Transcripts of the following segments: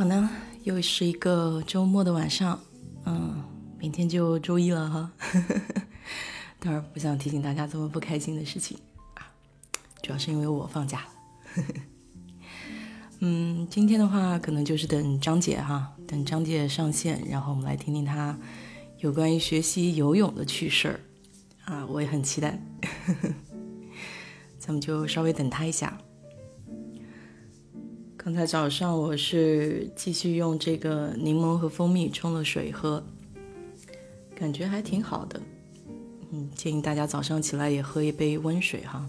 好呢，又是一个周末的晚上，嗯，明天就周一了哈。当然不想提醒大家这么不开心的事情啊，主要是因为我放假了。嗯，今天的话可能就是等张姐哈，等张姐上线，然后我们来听听她有关于学习游泳的趣事儿啊，我也很期待。咱们就稍微等她一下。刚才早上我是继续用这个柠檬和蜂蜜冲了水喝，感觉还挺好的。嗯，建议大家早上起来也喝一杯温水哈。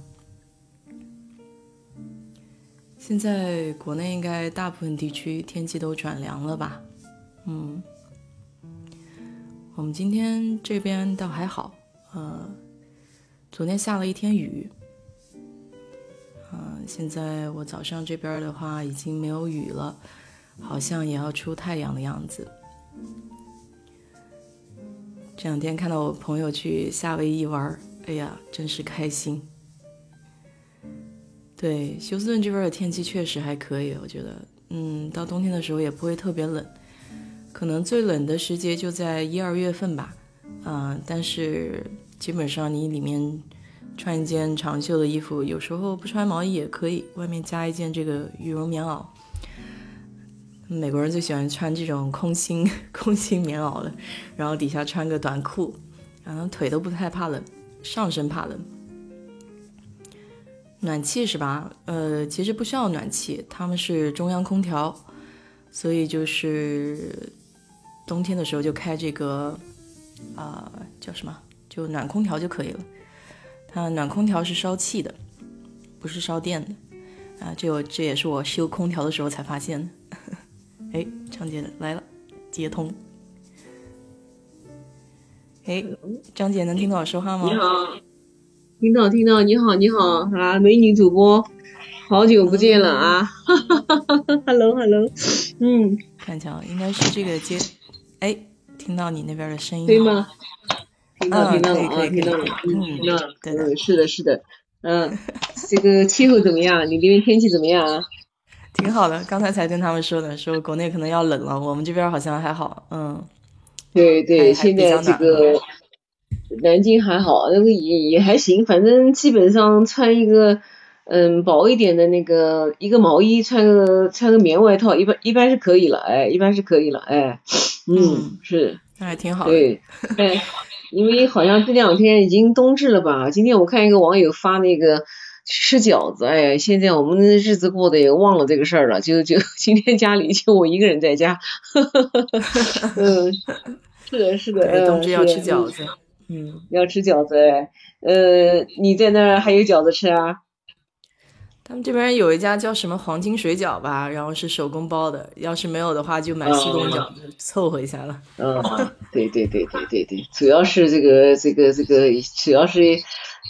现在国内应该大部分地区天气都转凉了吧？嗯，我们今天这边倒还好，呃，昨天下了一天雨。嗯，现在我早上这边的话已经没有雨了，好像也要出太阳的样子。这两天看到我朋友去夏威夷玩，哎呀，真是开心。对，休斯顿这边的天气确实还可以，我觉得，嗯，到冬天的时候也不会特别冷，可能最冷的时节就在一二月份吧，嗯，但是基本上你里面。穿一件长袖的衣服，有时候不穿毛衣也可以，外面加一件这个羽绒棉袄。美国人最喜欢穿这种空心 空心棉袄了，然后底下穿个短裤，然后腿都不太怕冷，上身怕冷。暖气是吧？呃，其实不需要暖气，他们是中央空调，所以就是冬天的时候就开这个啊叫什么？就暖空调就可以了。它暖空调是烧气的，不是烧电的啊！这我这也是我修空调的时候才发现的。哎，张姐来了，接通。哎，张姐能听到我说话吗？你好，听到听到，你好你好啊，美女主播，好久不见了啊！哈哈哈哈哈，Hello Hello，嗯，看瞧，应该是这个接，哎，听到你那边的声音，对吗？听到听到了啊，听到了，嗯，听到。了，嗯，是的，是的，嗯，这个气候怎么样？你那边天气怎么样啊？挺好的，刚才才跟他们说的，说国内可能要冷了，我们这边好像还好，嗯，对对，现在这个南京还好，那个也也还行，反正基本上穿一个嗯薄一点的那个一个毛衣，穿个穿个棉外套，一般一般是可以了，哎，一般是可以了，哎，嗯，是，那还挺好，对，哎。因为好像这两天已经冬至了吧？今天我看一个网友发那个吃饺子，哎，现在我们的日子过得也忘了这个事儿了，就就 今天家里就我一个人在家，嗯，是的，是的，冬至要吃饺子，嗯，要吃饺子，呃，你在那儿还有饺子吃啊？他们这边有一家叫什么黄金水饺吧，然后是手工包的，要是没有的话就买速冻饺子凑合一下了。嗯，对对对对对对，主要是这个这个这个，主要是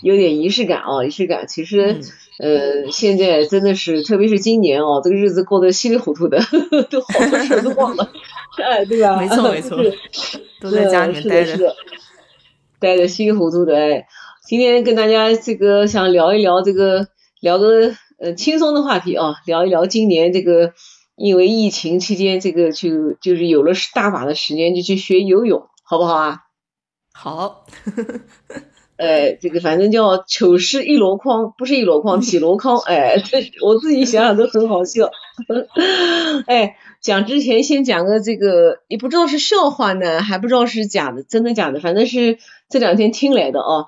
有点仪式感啊，仪式感。其实，呃，现在真的是，特别是今年哦，这个日子过得稀里糊涂的，都好多事都忘了，哎，对吧？没错没错，都在家里面待着，待着稀里糊涂的。哎，今天跟大家这个想聊一聊这个，聊个。呃，轻松的话题啊，聊一聊今年这个，因为疫情期间，这个就就是有了大把的时间，就去学游泳，好不好啊？好。呃，这个反正叫糗事一箩筐，不是一箩筐，几箩筐。哎，这我自己想想都很好笑。哎，讲之前先讲个这个，也不知道是笑话呢，还不知道是假的，真的假的，反正是这两天听来的哦。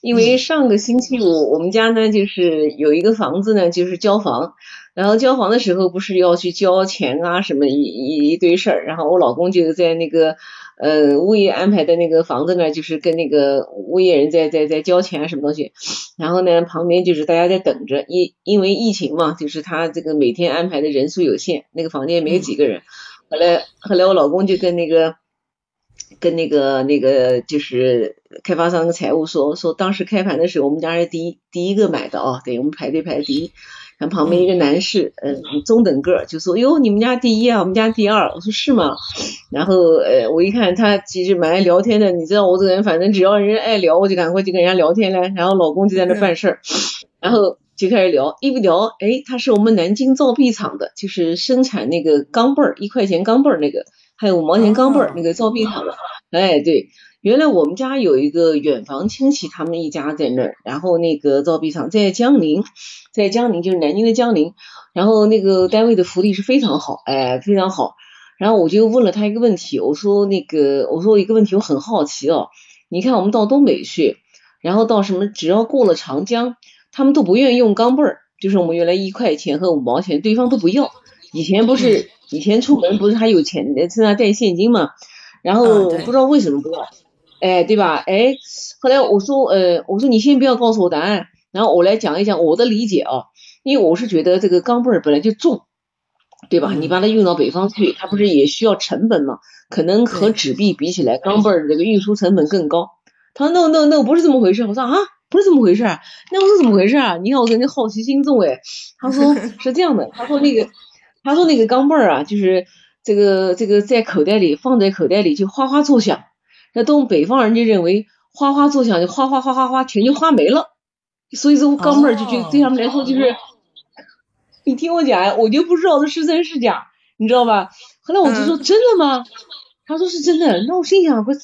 因为上个星期五，我们家呢就是有一个房子呢，就是交房，然后交房的时候不是要去交钱啊，什么一一一堆事儿，然后我老公就在那个。呃，物业安排的那个房子呢，就是跟那个物业人在在在交钱什么东西，然后呢，旁边就是大家在等着，因因为疫情嘛，就是他这个每天安排的人数有限，那个房间没有几个人。后来后来我老公就跟那个跟那个那个就是开发商的财务说说，当时开盘的时候，我们家是第一第一个买的啊，对我们排队排第一。然后旁边一个男士，嗯，中等个儿，就说：“哟，你们家第一啊，我们家第二。”我说：“是吗？”然后，呃，我一看他其实蛮爱聊天的，你知道我这个人，反正只要人爱聊，我就赶快去跟人家聊天了。然后老公就在那办事儿，然后就开始聊，一不聊，哎，他是我们南京造币厂的，就是生产那个钢镚儿，一块钱钢镚儿那个，还有五毛钱钢镚儿那个造币厂的。哎，对，原来我们家有一个远房亲戚，他们一家在那儿，然后那个造币厂在江宁，在江宁就是南京的江宁，然后那个单位的福利是非常好，哎，非常好。然后我就问了他一个问题，我说那个，我说一个问题，我很好奇哦，你看我们到东北去，然后到什么，只要过了长江。他们都不愿意用钢镚儿，就是我们原来一块钱和五毛钱，对方都不要。以前不是以前出门不是还有钱身上带现金嘛？然后不知道为什么不要，哎，对吧？哎，后来我说，呃，我说你先不要告诉我答案，然后我来讲一讲我的理解啊，因为我是觉得这个钢镚儿本来就重，对吧？你把它运到北方去，它不是也需要成本吗？可能和纸币比起来，钢镚儿这个运输成本更高。他说 no no no 不是这么回事，我说啊。不是这么回事儿，那我是怎么回事啊？你看我肯定好奇心重哎。他说 是这样的，他说那个，他说那个钢镚儿啊，就是这个这个在口袋里放在口袋里就哗哗作响。那东北方人就认为哗哗作响就哗哗哗哗哗钱就花没了，所以说钢镚儿就就对他们来说就是，你听我讲呀，我就不知道这是真是假，你知道吧？后来我就说真的吗？他说是真的，那我心想我这。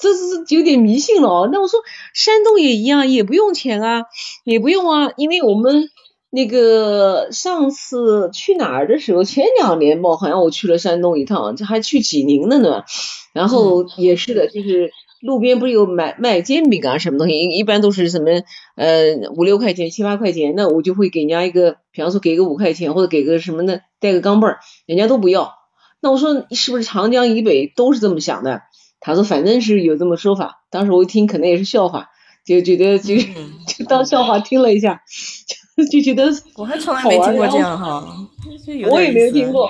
这是有点迷信了哦。那我说山东也一样，也不用钱啊，也不用啊，因为我们那个上次去哪儿的时候，前两年吧，好像我去了山东一趟，这还去济宁了呢。然后也是的，就是路边不是有买卖煎饼啊，什么东西，一般都是什么呃五六块钱、七八块钱，那我就会给人家一个，比方说给个五块钱或者给个什么的，带个钢镚儿，人家都不要。那我说是不是长江以北都是这么想的？他说反正是有这么说法，当时我一听可能也是笑话，就觉得就 就当笑话听了一下，就 就觉得我还从来没听过这样哈，我也没有听过，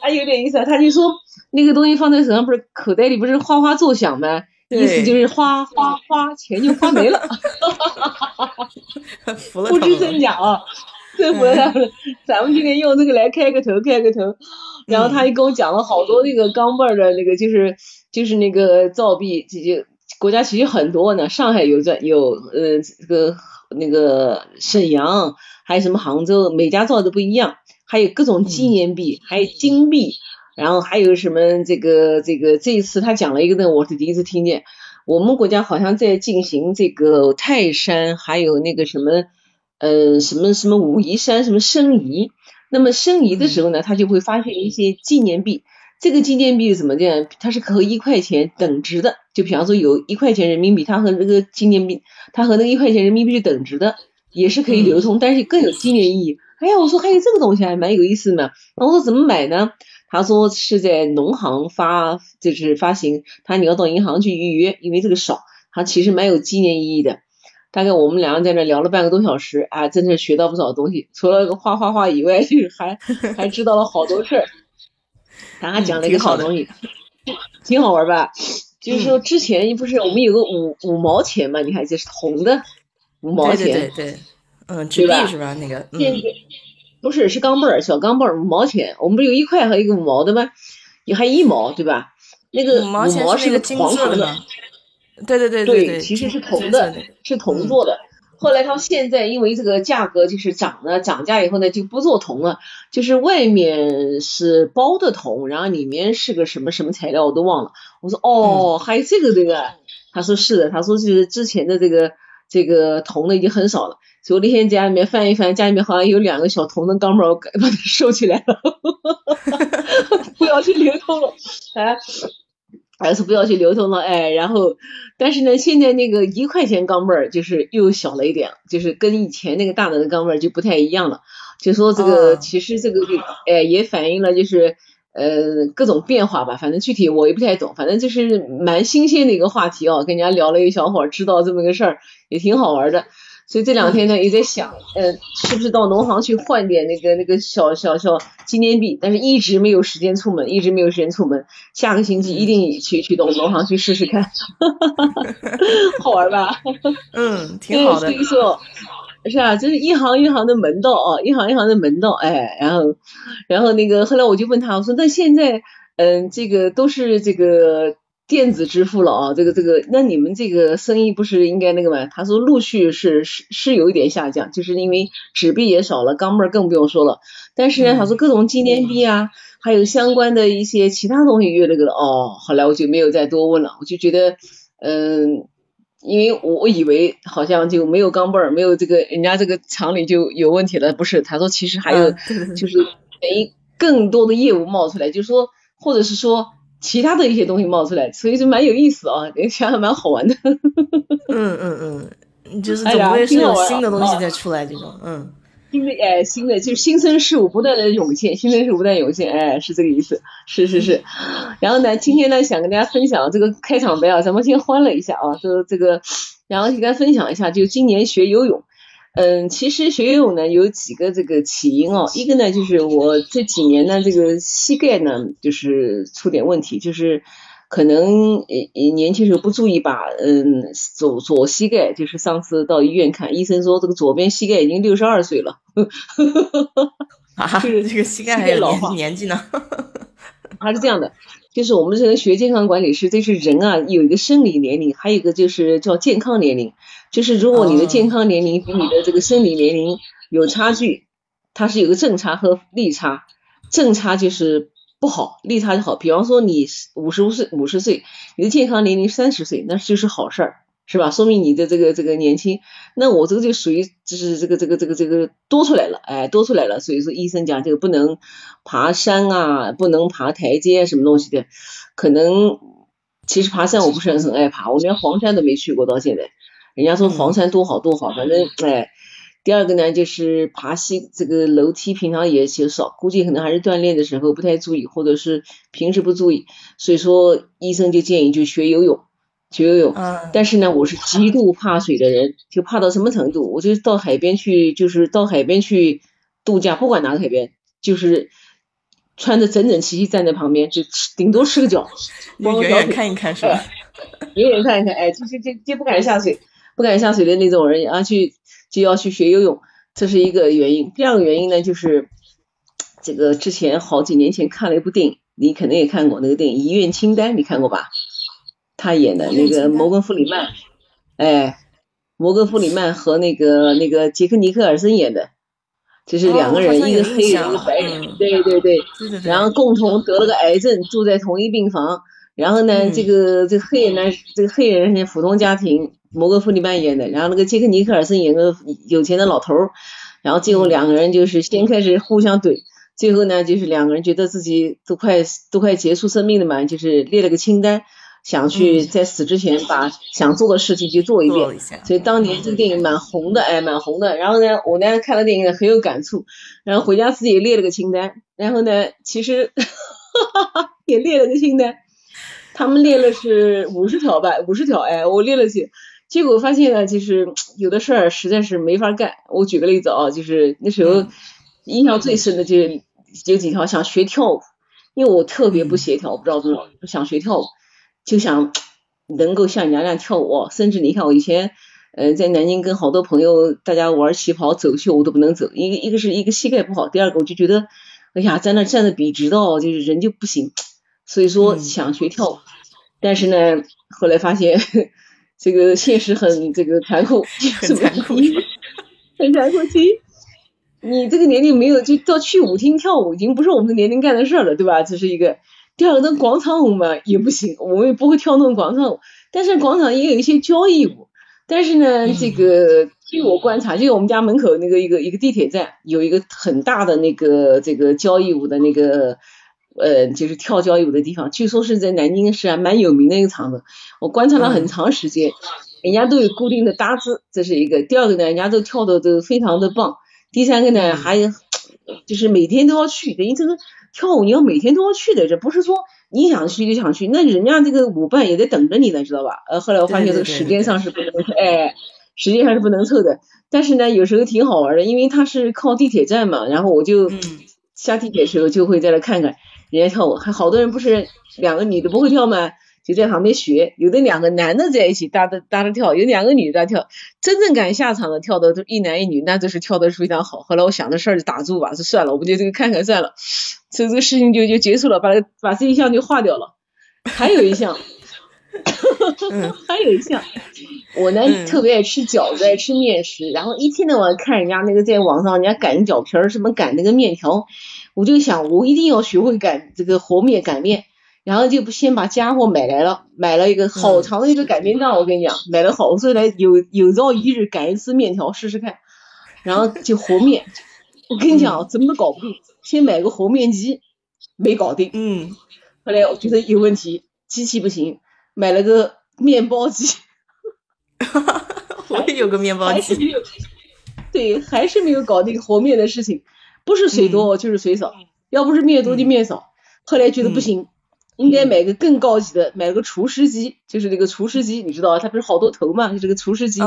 还有点意思，他就说那个东西放在手上不是口袋里不是哗哗作响吗？意思就是花花花钱就花没了，不知真假啊，真服了咱们今天用这个来开个头开个头，然后他又跟我讲了好多那个钢镚儿的那个就是。就是那个造币，这就国家其实很多呢，上海有这有呃这个那个沈阳，还有什么杭州，每家造的不一样，还有各种纪念币，还有金币，然后还有什么这个这个这一次他讲了一个呢，我是第一次听见，我们国家好像在进行这个泰山，还有那个什么呃什么什么武夷山什么申遗，那么申遗的时候呢，他就会发现一些纪念币。这个纪念币怎么讲？它是和一块钱等值的，就比方说有一块钱人民币，它和那个纪念币，它和那个一块钱人民币是等值的，也是可以流通，但是更有纪念意义。哎呀，我说还有这个东西还蛮有意思的。那我说怎么买呢？他说是在农行发，就是发行，他你要到银行去预约，因为这个少，他其实蛮有纪念意义的。大概我们两个在那聊了半个多小时，啊，真的是学到不少东西，除了个画画画以外，就是还 还知道了好多事儿。他还讲了一个好东西，挺好玩吧？就是说之前不是我们有个五五毛钱嘛？你还记得是铜的五毛钱？对对对，嗯，纸币是吧？那个，嗯，不是是钢镚儿，小钢镚儿五毛钱。我们不是有一块和一个五毛的吗？你还一毛对吧？那个五毛是个黄铜的，对对对对对，其实是铜的，是铜做的。后来他现在因为这个价格就是涨了，涨价以后呢就不做铜了，就是外面是包的铜，然后里面是个什么什么材料我都忘了。我说哦，还有这个这个，他说是的，他说是之前的这个这个铜的已经很少了，所以我那天家里面翻一翻，家里面好像有两个小铜的钢镚，我把它收起来了，不要去流通了，哎。还是不要去流通了，哎，然后，但是呢，现在那个一块钱钢镚儿就是又小了一点，就是跟以前那个大的钢镚儿就不太一样了。就说这个，其实这个就，哎，也反映了就是呃各种变化吧。反正具体我也不太懂，反正就是蛮新鲜的一个话题哦，跟人家聊了一小会儿，知道这么个事儿，也挺好玩的。所以这两天呢也在想，呃，是不是到农行去换点那个那个小小小纪念币？但是一直没有时间出门，一直没有时间出门。下个星期一定去去到农行去试试看，好玩吧？嗯，挺好的。所以说，是啊，这是一行一行的门道啊，一行一行的门道。哎，然后然后那个后来我就问他，我说那现在，嗯，这个都是这个电子支付了啊，这个这个，那你们这个生意不是应该那个吗？他说陆续是是是有一点下降，就是因为纸币也少了，钢镚儿更不用说了。但是呢，他说各种纪念币啊，还有相关的一些其他东西越那个了。哦，后来我就没有再多问了，我就觉得，嗯，因为我我以为好像就没有钢镚儿，没有这个人家这个厂里就有问题了，不是？他说其实还有，就是等于更多的业务冒出来，就是说，或者是说。其他的一些东西冒出来，所以就蛮有意思啊，想想蛮好玩的。嗯嗯嗯，就是总归是有新的东西在出来这种，嗯，新的哎，新的就新生事物不断的涌现，新生事物不断涌现，哎，是这个意思，是是是。然后呢，今天呢想跟大家分享这个开场白啊，咱们先欢乐一下啊，说这个，然后跟大家分享一下，就今年学游泳。嗯，其实学游泳呢有几个这个起因哦，一个呢就是我这几年呢这个膝盖呢就是出点问题，就是可能呃年轻时候不注意吧嗯左左膝盖，就是上次到医院看医生说这个左边膝盖已经六十二岁了，啊，这个膝盖还有年年纪呢，他 是这样的。就是我们这个学健康管理师，这是人啊，有一个生理年龄，还有一个就是叫健康年龄。就是如果你的健康年龄比你的这个生理年龄有差距，它是有个正差和逆差，正差就是不好，利他就好。比方说你五十五岁五十岁，你的健康年龄三十岁，那就是好事儿。是吧？说明你的这个这个年轻，那我这个就属于就是这个这个这个这个多出来了，哎，多出来了。所以说医生讲这个不能爬山啊，不能爬台阶什么东西的。可能其实爬山我不是很爱爬，我连黄山都没去过到现在。人家说黄山多好多好，反正哎。第二个呢就是爬西这个楼梯，平常也就少，估计可能还是锻炼的时候不太注意，或者是平时不注意。所以说医生就建议就学游泳。学游泳，但是呢，我是极度怕水的人，就怕到什么程度？我就到海边去，就是到海边去度假，不管哪个海边，就是穿的整整齐齐站在旁边，就顶多湿个脚，远远看一看是吧？远远看一看，哎，就就就就不敢下水，不敢下水的那种人，然后去就要去学游泳，这是一个原因。第二个原因呢，就是这个之前好几年前看了一部电影，你肯定也看过那个电影《遗愿清单》，你看过吧？他演的那个摩根·弗里曼，哎，摩根·弗里曼和那个那个杰克·尼克尔森演的，就是两个人，一个黑人，一个白人，对对对，然后共同得了个癌症，住在同一病房。然后呢，这个这个黑人呢，这个黑人是普通家庭，摩根·弗里曼演的。然后那个杰克·尼克尔森演个有钱的老头儿。然后最后两个人就是先开始互相怼，最后呢，就是两个人觉得自己都快都快结束生命了嘛，就是列了个清单。想去在死之前把想做的事情去做一遍，所以当年这个电影蛮红的，哎，蛮红的。然后呢，我呢看了电影很有感触，然后回家自己也列了个清单，然后呢，其实 也列了个清单，他们列了是五十条吧，五十条，哎，我列了些，结果发现呢，就是有的事儿实在是没法干。我举个例子啊，就是那时候印象最深的就有几条，想学跳舞，因为我特别不协调，不知道怎么想学跳舞。就想能够像娘娘跳舞，甚至你看我以前，呃，在南京跟好多朋友大家玩旗袍走秀，我都不能走，一个一个是一个膝盖不好，第二个我就觉得，哎呀，在那站的笔直到就是人就不行，所以说想学跳舞，但是呢，后来发现这个现实很这个残酷，很残酷，很残酷。其实你这个年龄没有就到去舞厅跳舞，已经不是我们的年龄干的事了，对吧？这是一个。第二个，那广场舞嘛也不行，我们也不会跳那种广场舞。但是广场也有一些交谊舞。但是呢，这个据我观察，就我们家门口那个一个一个地铁站有一个很大的那个这个交谊舞的那个呃，就是跳交谊舞的地方，据说是在南京市啊蛮有名的一个场子。我观察了很长时间，人家都有固定的搭子，这是一个。第二个呢，人家都跳的都非常的棒。第三个呢，还有就是每天都要去，等于这个。跳舞你要每天都要去的，这不是说你想去就想去，那人家这个舞伴也在等着你呢，知道吧？呃，后来我发现这个时间上是不能，哎，时间上是不能凑的。但是呢，有时候挺好玩的，因为它是靠地铁站嘛，然后我就下地铁时候就会在那看看人家跳舞，还好多人不是两个女的不会跳吗？就在旁边学，有的两个男的在一起搭着搭着跳，有两个女的跳，真正敢下场的跳的都一男一女，那就是跳的是非常好。后来我想的事儿就打住吧，就算了，我们就这个看看算了，所以这个事情就就结束了，把把这一项就划掉了。还有一项，还有一项，我呢特别爱吃饺子，爱吃面食，然后一天到晚看人家那个在网上人家擀饺皮儿，什么擀那个面条，我就想我一定要学会擀这个和面擀面，然后就不先把家伙买来了，买了一个好长的一个擀面杖，我跟你讲，买了好多来有有朝一日擀一次面条试试看，然后就和面，我跟你讲怎么都搞不定，先买个和面机，没搞定，嗯，后来我觉得有问题，机器不行。买了个面包机，我也有个面包机，对，还是没有搞定和面的事情，不是水多就是水少，要不是面多就面少。后来觉得不行，应该买个更高级的，买了个厨师机，就是那个厨师机，你知道它不是好多头嘛，就这个厨师机，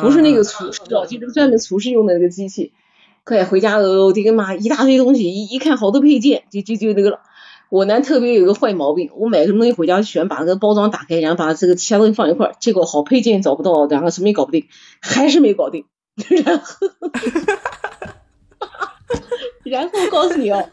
不是那个厨师，就是专门厨师用的那个机器。快回家了，我的个妈，一大堆东西，一一看好多配件，就就就那个了。我呢特别有个坏毛病，我买什么东西回家喜欢把那个包装打开，然后把这个其他东西放一块儿，结果好配件找不到，然后什么也搞不定，还是没搞定。然后，然后告诉你哦，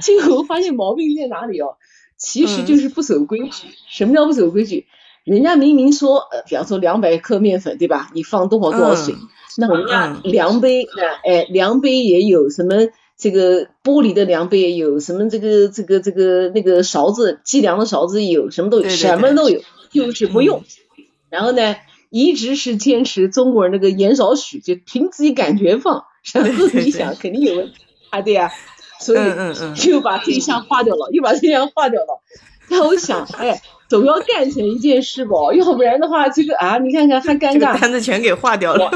最后发现毛病在哪里哦，其实就是不守规矩。什么叫不守规矩？人家明明说，呃，比方说两百克面粉，对吧？你放多少多少水，那人家量杯，哎，量杯也有什么？这个玻璃的量杯也有什么？这个这个这个那个勺子计量的勺子有什么都有，什么都有，就是不用。然后呢，一直是坚持中国人那个盐少许，就凭自己感觉放。然后你想肯定有问题啊，对呀，所以 又把这项划掉了，又把这项划掉了。但我想，哎，总要干成一件事吧，要不然的话，这个啊，你看看还尴尬，单子全给划掉了。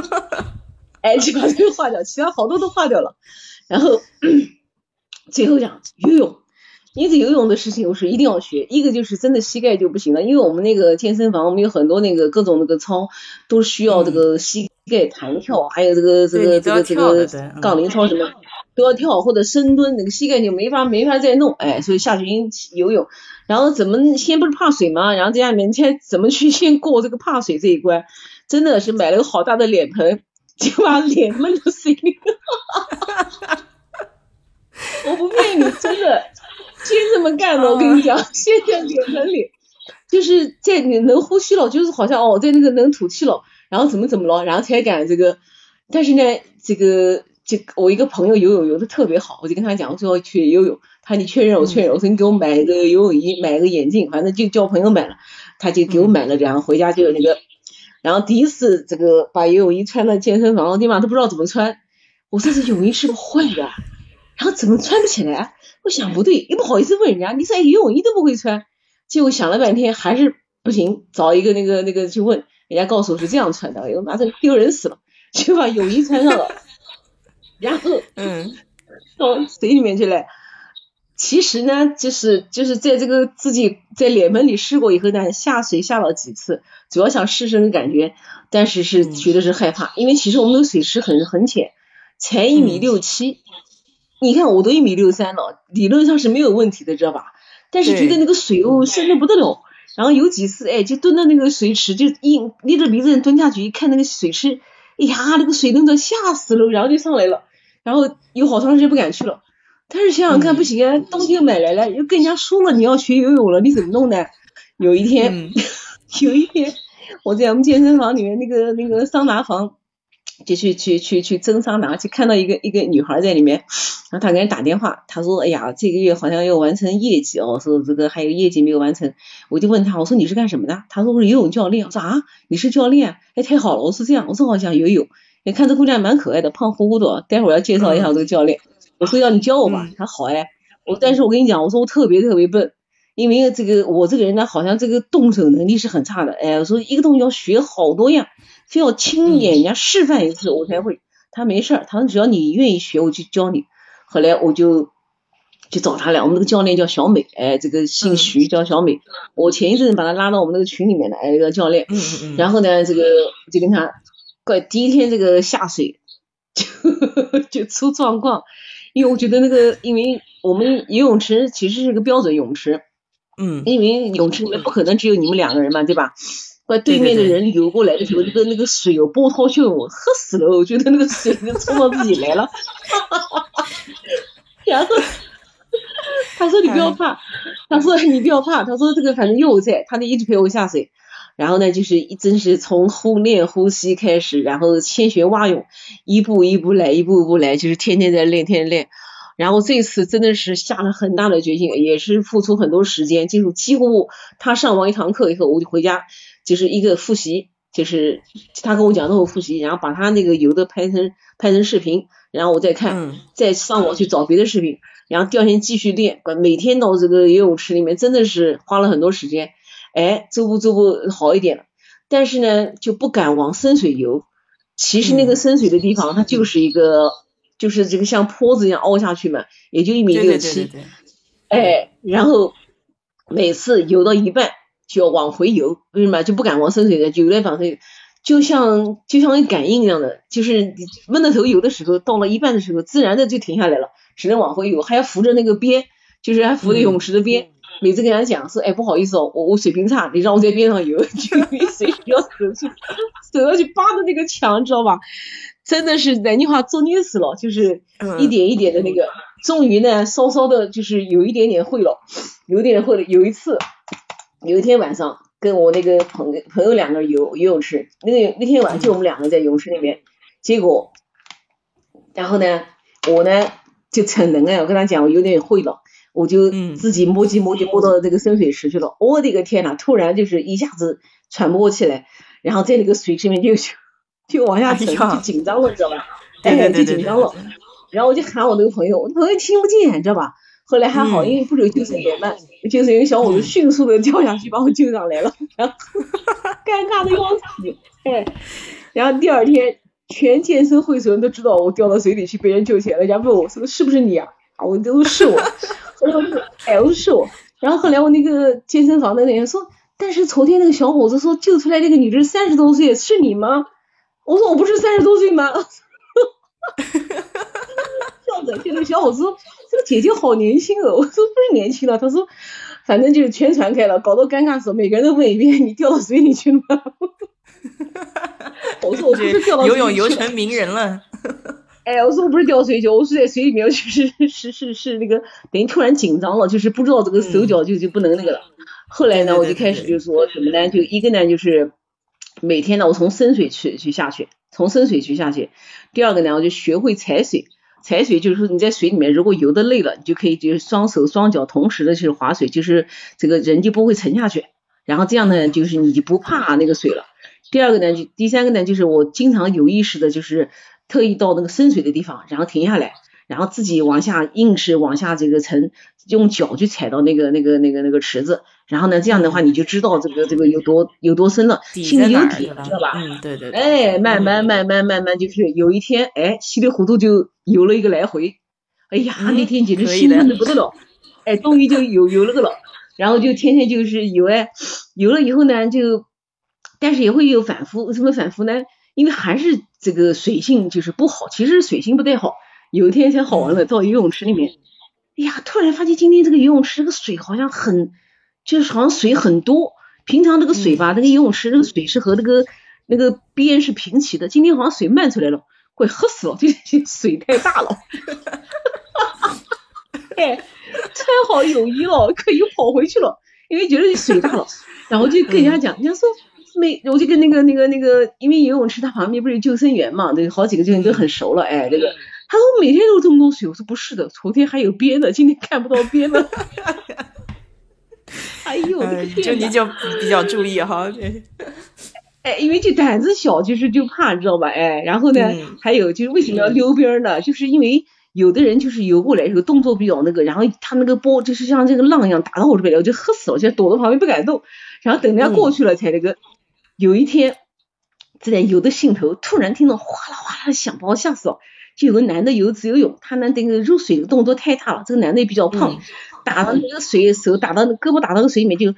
哎，就把这个划掉，其他好多都划掉了。然后 最后讲游泳，因此游泳的事情我是一定要学。一个就是真的膝盖就不行了，因为我们那个健身房，我们有很多那个各种那个操都需要这个膝盖弹跳，还有这个这个这个这个杠铃操什么都要跳或者深蹲，那个膝盖就没法没法再弄。哎，所以下去游泳，然后怎么先不是怕水吗？然后在家里面先怎么去先过这个怕水这一关？真的是买了个好大的脸盆。就把脸闷到水里，我不骗你，真的，先这么干的。我跟你讲，先在脸盆里，就是在你能呼吸了，就是好像哦，在那个能吐气了，然后怎么怎么了，然后才敢这个。但是呢，这个这我一个朋友游泳游的特别好，我就跟他讲，我说要去游泳，他你确认我确认，我说你给我买一个游泳衣，买个眼镜，反正就叫朋友买了，他就给我买了，然后回家就那个。然后第一次这个把游泳衣穿到健身房，立马都不知道怎么穿。我说这泳衣是不是坏的？然后怎么穿不起来？我想不对，又不好意思问人家，你连游泳衣都不会穿。结果想了半天还是不行，找一个那个那个去问，人家告诉我是这样穿的，哎呦妈，这丢人死了，就把泳衣穿上了，然后嗯，到水里面去了。其实呢，就是就是在这个自己在脸盆里试过以后呢，下水下了几次，主要想试试那感觉，但是是觉得是害怕，因为其实我们那个水池很很浅，才一米六七，你看我都一米六三了，理论上是没有问题的，知道吧？但是觉得那个水哦深的不得了，然后有几次哎就蹲到那个水池就一捏着鼻子蹲下去一看那个水池，哎呀那个水冷的吓死了，然后就上来了，然后有好长时间不敢去了。但是想想看不行啊，东西又买来了，又跟人家说了你要学游泳了，你怎么弄呢？有一天，有一天我在我们健身房里面那个那个桑拿房，就去去去去蒸桑拿，就看到一个一个女孩在里面，然后她给人打电话，她说哎呀这个月好像要完成业绩哦，说这个还有业绩没有完成，我就问她我说你是干什么的？她说我是游泳教练。我说啊你是教练？哎太好了，我说这样，我正好想游泳，你看这姑娘蛮可爱的，胖乎乎的，待会儿要介绍一下这个教练。我说要你教我吧，他好哎，我但是我跟你讲，我说我特别特别笨，因为这个我这个人呢，好像这个动手能力是很差的，哎，我说一个东西要学好多样，非要亲眼人家示范一次我才会。他没事儿，他说只要你愿意学，我就教你。后来我就去找他了，我们那个教练叫小美，哎，这个姓徐叫小美，我前一阵把他拉到我们那个群里面来，哎，那个教练，然后呢，这个就跟他，怪第一天这个下水就就出状况。因为我觉得那个，因为我们游泳池其实是个标准泳池，嗯，因为泳池里面不可能只有你们两个人嘛，对吧？怪对面的人游过来的时候，那个那个水有波涛汹涌，喝死了！我觉得那个水就冲到自己来了。然后他说你不要怕，他说你不要怕，他说这个反正有我在，他就一直陪我下水。然后呢，就是一真是从呼练呼吸开始，然后千学蛙泳，一步一步来，一步一步来，就是天天在练，天天练。然后这次真的是下了很大的决心，也是付出很多时间，就是几乎他上完一堂课以后，我就回家就是一个复习，就是他跟我讲都会复习，然后把他那个有的拍成拍成视频，然后我再看，再上网去找别的视频，然后第二天继续练，每天到这个游泳池里面真的是花了很多时间，哎，逐步逐步好一点。了，但是呢就不敢往深水游，其实那个深水的地方它就是一个。就是这个像坡子一样凹下去嘛，也就一米六七，哎，然后每次游到一半就要往回游，为什么？就不敢往深水的，游来往回，就像就像感应一样的，就是闷着头游的时候，到了一半的时候，自然的就停下来了，只能往回游，还要扶着那个边，就是还扶着泳池的边，每次跟他讲说，哎，不好意思哦，我我水平差，你让我在边上游，就因为水要手去手要去扒着那个墙，知道吧？真的是南京话作孽死了，就是一点一点的那个，终于呢，稍稍的，就是有一点点会了，有点会了。有一次，有一天晚上，跟我那个朋朋友两个人游游泳池，那个那天晚上就我们两个在游泳池里面，结果，然后呢，我呢就逞能啊，我跟他讲我有点会了，我就自己摸叽摸叽摸到这个深水池去了。我的个天呐，突然就是一下子喘不过气来，然后在那个水池里面就。就往下沉，就紧张了，你知道吧？哎，就紧张了。然后我就喊我那个朋友，我朋友听不见，你知道吧？后来还好，因为不是有救生员嘛，救生员小伙子迅速的跳下去把我救上来了。然后 尴尬的要死，哎。然后第二天，全健身会所人都知道我掉到水里去被人救起来了。人家问我说是不是你啊？我都是我。我说哎，我说是我。然后后来我那个健身房的那人说，但是昨天那个小伙子说救出来那个女的三十多岁，是你吗？我说我不是三十多岁吗？笑着，这个小伙子说：“这个姐姐好年轻哦。”我说：“不是年轻了。”他说：“反正就是全传开了，搞到尴尬死，每个人都问一遍：你掉到水里去了吗？” 我说：“我不是掉到游泳游成名人了。”哎，我说我不是掉水去，我是在水里面，就是 是是是那个等于突然紧张了，就是不知道这个手脚就就不能那个了。后来呢，我就开始就说什么呢？就一个呢就是。每天呢，我从深水区去下去，从深水区下去。第二个呢，我就学会踩水。踩水就是说你在水里面，如果游的累了，你就可以就是双手双脚同时的去划水，就是这个人就不会沉下去。然后这样呢，就是你就不怕那个水了。第二个呢，就第三个呢，就是我经常有意识的，就是特意到那个深水的地方，然后停下来。然后自己往下硬是往下这个沉，用脚去踩到那个那个那个那个池子，然后呢，这样的话你就知道这个这个有多有多深了，心里有底，知道吧？嗯，对对。哎，慢慢慢慢慢慢就是有一天，哎，稀里糊涂就游了一个来回，哎呀，那天简直兴奋的不得了，哎，终于就游游了个了，然后就天天就是游哎，游了以后呢，就但是也会有反复，为什么反复呢？因为还是这个水性就是不好，其实水性不太好。有一天才好玩了，到游泳池里面，哎呀，突然发现今天这个游泳池这个水好像很，就是好像水很多。平常这个水吧，那个游泳池那个水是和那个那个边是平齐的，今天好像水漫出来了，快喝死了，这水太大了。哎，穿好泳衣了，可以跑回去了，因为觉得水大了。然后就跟人家讲，人家说没，我就跟那个那个那个，因为游泳池它旁边不是有救生员嘛，对，好几个救生员都很熟了，哎，这个。他说每天都这么多水，我说不是的，昨天还有边的，今天看不到边的。哎呦，就你就比较注意哈。哎，因为这胆子小，就是就怕，知道吧？哎，然后呢，还有就是为什么要溜边呢？就是因为有的人就是游过来时候动作比较那个，然后他那个波就是像这个浪一样打到我这边来，我就喝死了，就躲在旁边不敢动。然后等人家过去了才那个。有一天在游的兴头，突然听到哗啦哗啦的响，把我吓死了。就有个男的游自由泳，他呢那个入水的动作太大了，这个男的也比较胖，打到那个水手打到胳膊打到那个水里面就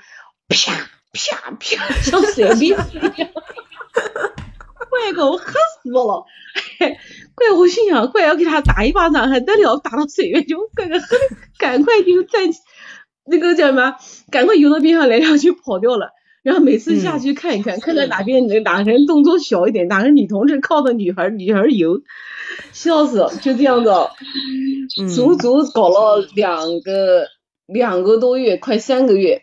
啪啪啪像 水逼死一样，怪我吓死我了，怪我心想怪要给他打一巴掌还得了，打到水面就怪个喝赶快就站起，那个叫什么，赶快游到边上来，然后就跑掉了。然后每次下去看一看，看看哪边哪个人动作小一点，哪个女同志靠着女孩女孩游，笑死了，就这样子，足足搞了两个两个多月，快三个月，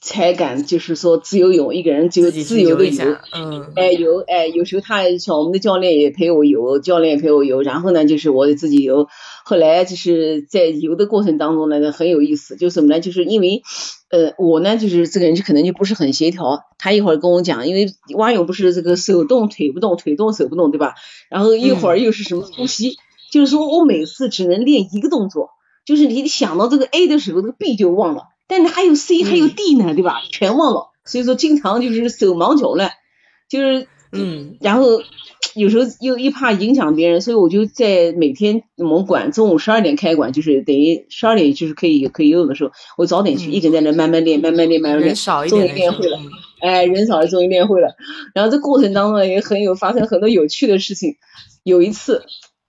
才敢就是说自由泳，一个人就自由的游。嗯。哎游哎，有时候他像我们的教练也陪我游，教练也陪我游，然后呢就是我自己游。后来就是在游的过程当中呢，很有意思，就是什么呢？就是因为呃我呢就是这个人就可能就不是很协调。他一会儿跟我讲，因为蛙泳不是这个手动腿不动，腿动手不动，对吧？然后一会儿又是什么呼吸？就是说我每次只能练一个动作，就是你想到这个 A 的时候，这个 B 就忘了。但是还有 C 还有 D 呢，对吧？全忘了，所以说经常就是手忙脚乱，就是嗯，然后有时候又一怕影响别人，所以我就在每天我们馆中午十二点开馆，就是等于十二点就是可以可以游泳的时候，我早点去，一直在那慢慢练，慢慢练，慢慢练，终于练会了。哎，人少了终于练会了。然后这过程当中也很有发生很多有趣的事情。有一次。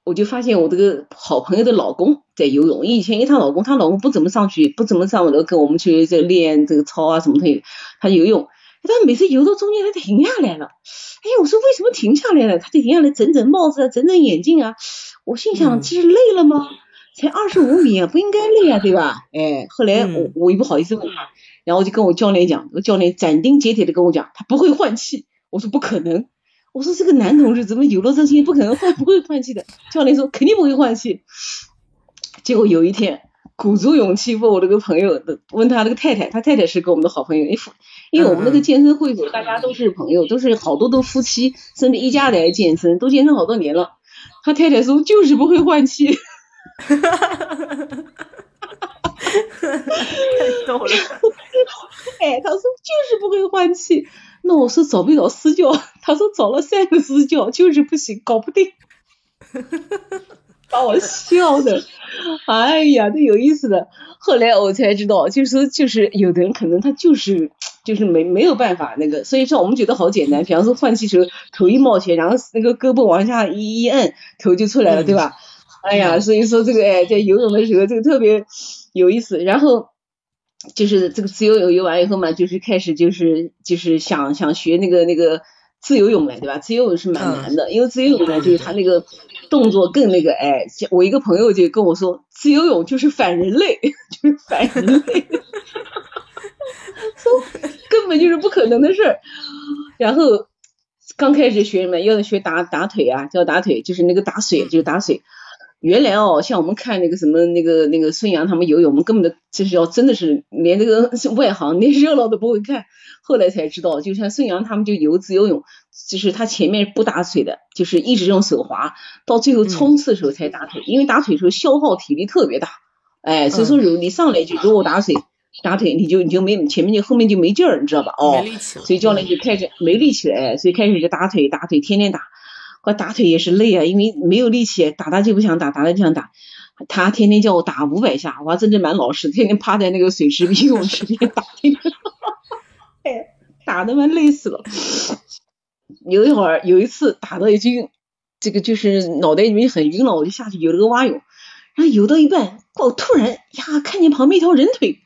我就发现我这个好朋友的老公在游泳。以前因为她老公，她老公不怎么上去，不怎么上楼跟我们去这练这个操啊什么的。他游泳，他每次游到中间他停下来了。哎，我说为什么停下来了？他就停下来整整帽子啊，整整眼镜啊。我心想，这是累了吗？才二十五米啊，不应该累啊，对吧？哎，后来我我也不好意思问他，然后我就跟我教练讲，我教练斩钉截铁的跟我讲，他不会换气。我说不可能。我说这个男同志怎么有了这些不可能换不会换气的？教练说肯定不会换气。结果有一天鼓足勇气问我这个朋友，问他那个太太，他太太是跟我们的好朋友，因为因为我们那个健身会所大家都是朋友，都是好多都夫妻，甚至一家来健身，都健身好多年了。他太太说就是不会换气。哈哈哈哈哈哈！太逗了。哎，他说就是不会换气。那我说找没找私教？他说找了三个私教，就是不行，搞不定，把我笑的，哎呀，这有意思的。后来我才知道，就是说，就是有的人可能他就是就是没没有办法那个，所以说我们觉得好简单。比方说换气时候头一冒起来，然后那个胳膊往下一一摁，头就出来了，对吧？哎呀，所以说这个哎，在游泳的时候这个特别有意思。然后。就是这个自由泳游完以后嘛，就是开始就是就是想想学那个那个自由泳来，对吧？自由泳是蛮难的，因为自由泳呢，就是它那个动作更那个，哎，我一个朋友就跟我说，自由泳就是反人类，就是反人类，说 根本就是不可能的事儿。然后刚开始学什么，要学打打腿啊，叫打腿，就是那个打水，就是打水。原来哦，像我们看那个什么那个那个孙杨他们游泳，我们根本的就是要真的是连这个外行连热闹都不会看。后来才知道，就像孙杨他们就游自由泳，就是他前面不打水的，就是一直用手划，到最后冲刺的时候才打腿，因为打腿时候消耗体力特别大。哎，所以说如你上来就如果打水打腿，你就你就没前面就后面就没劲儿，你知道吧？哦，所以教练就开始没力气了，哎，所以开始就打腿打腿，天天打。我打腿也是累啊，因为没有力气，打打就不想打，打打就想打。他天天叫我打五百下，我还真的蛮老实，天天趴在那个水池边泳池边打，哎，打的蛮累死了。有一会儿，有一次打的已经这个就是脑袋里面很晕了，我就下去游了个蛙泳，然后游到一半，我突然呀看见旁边一条人腿，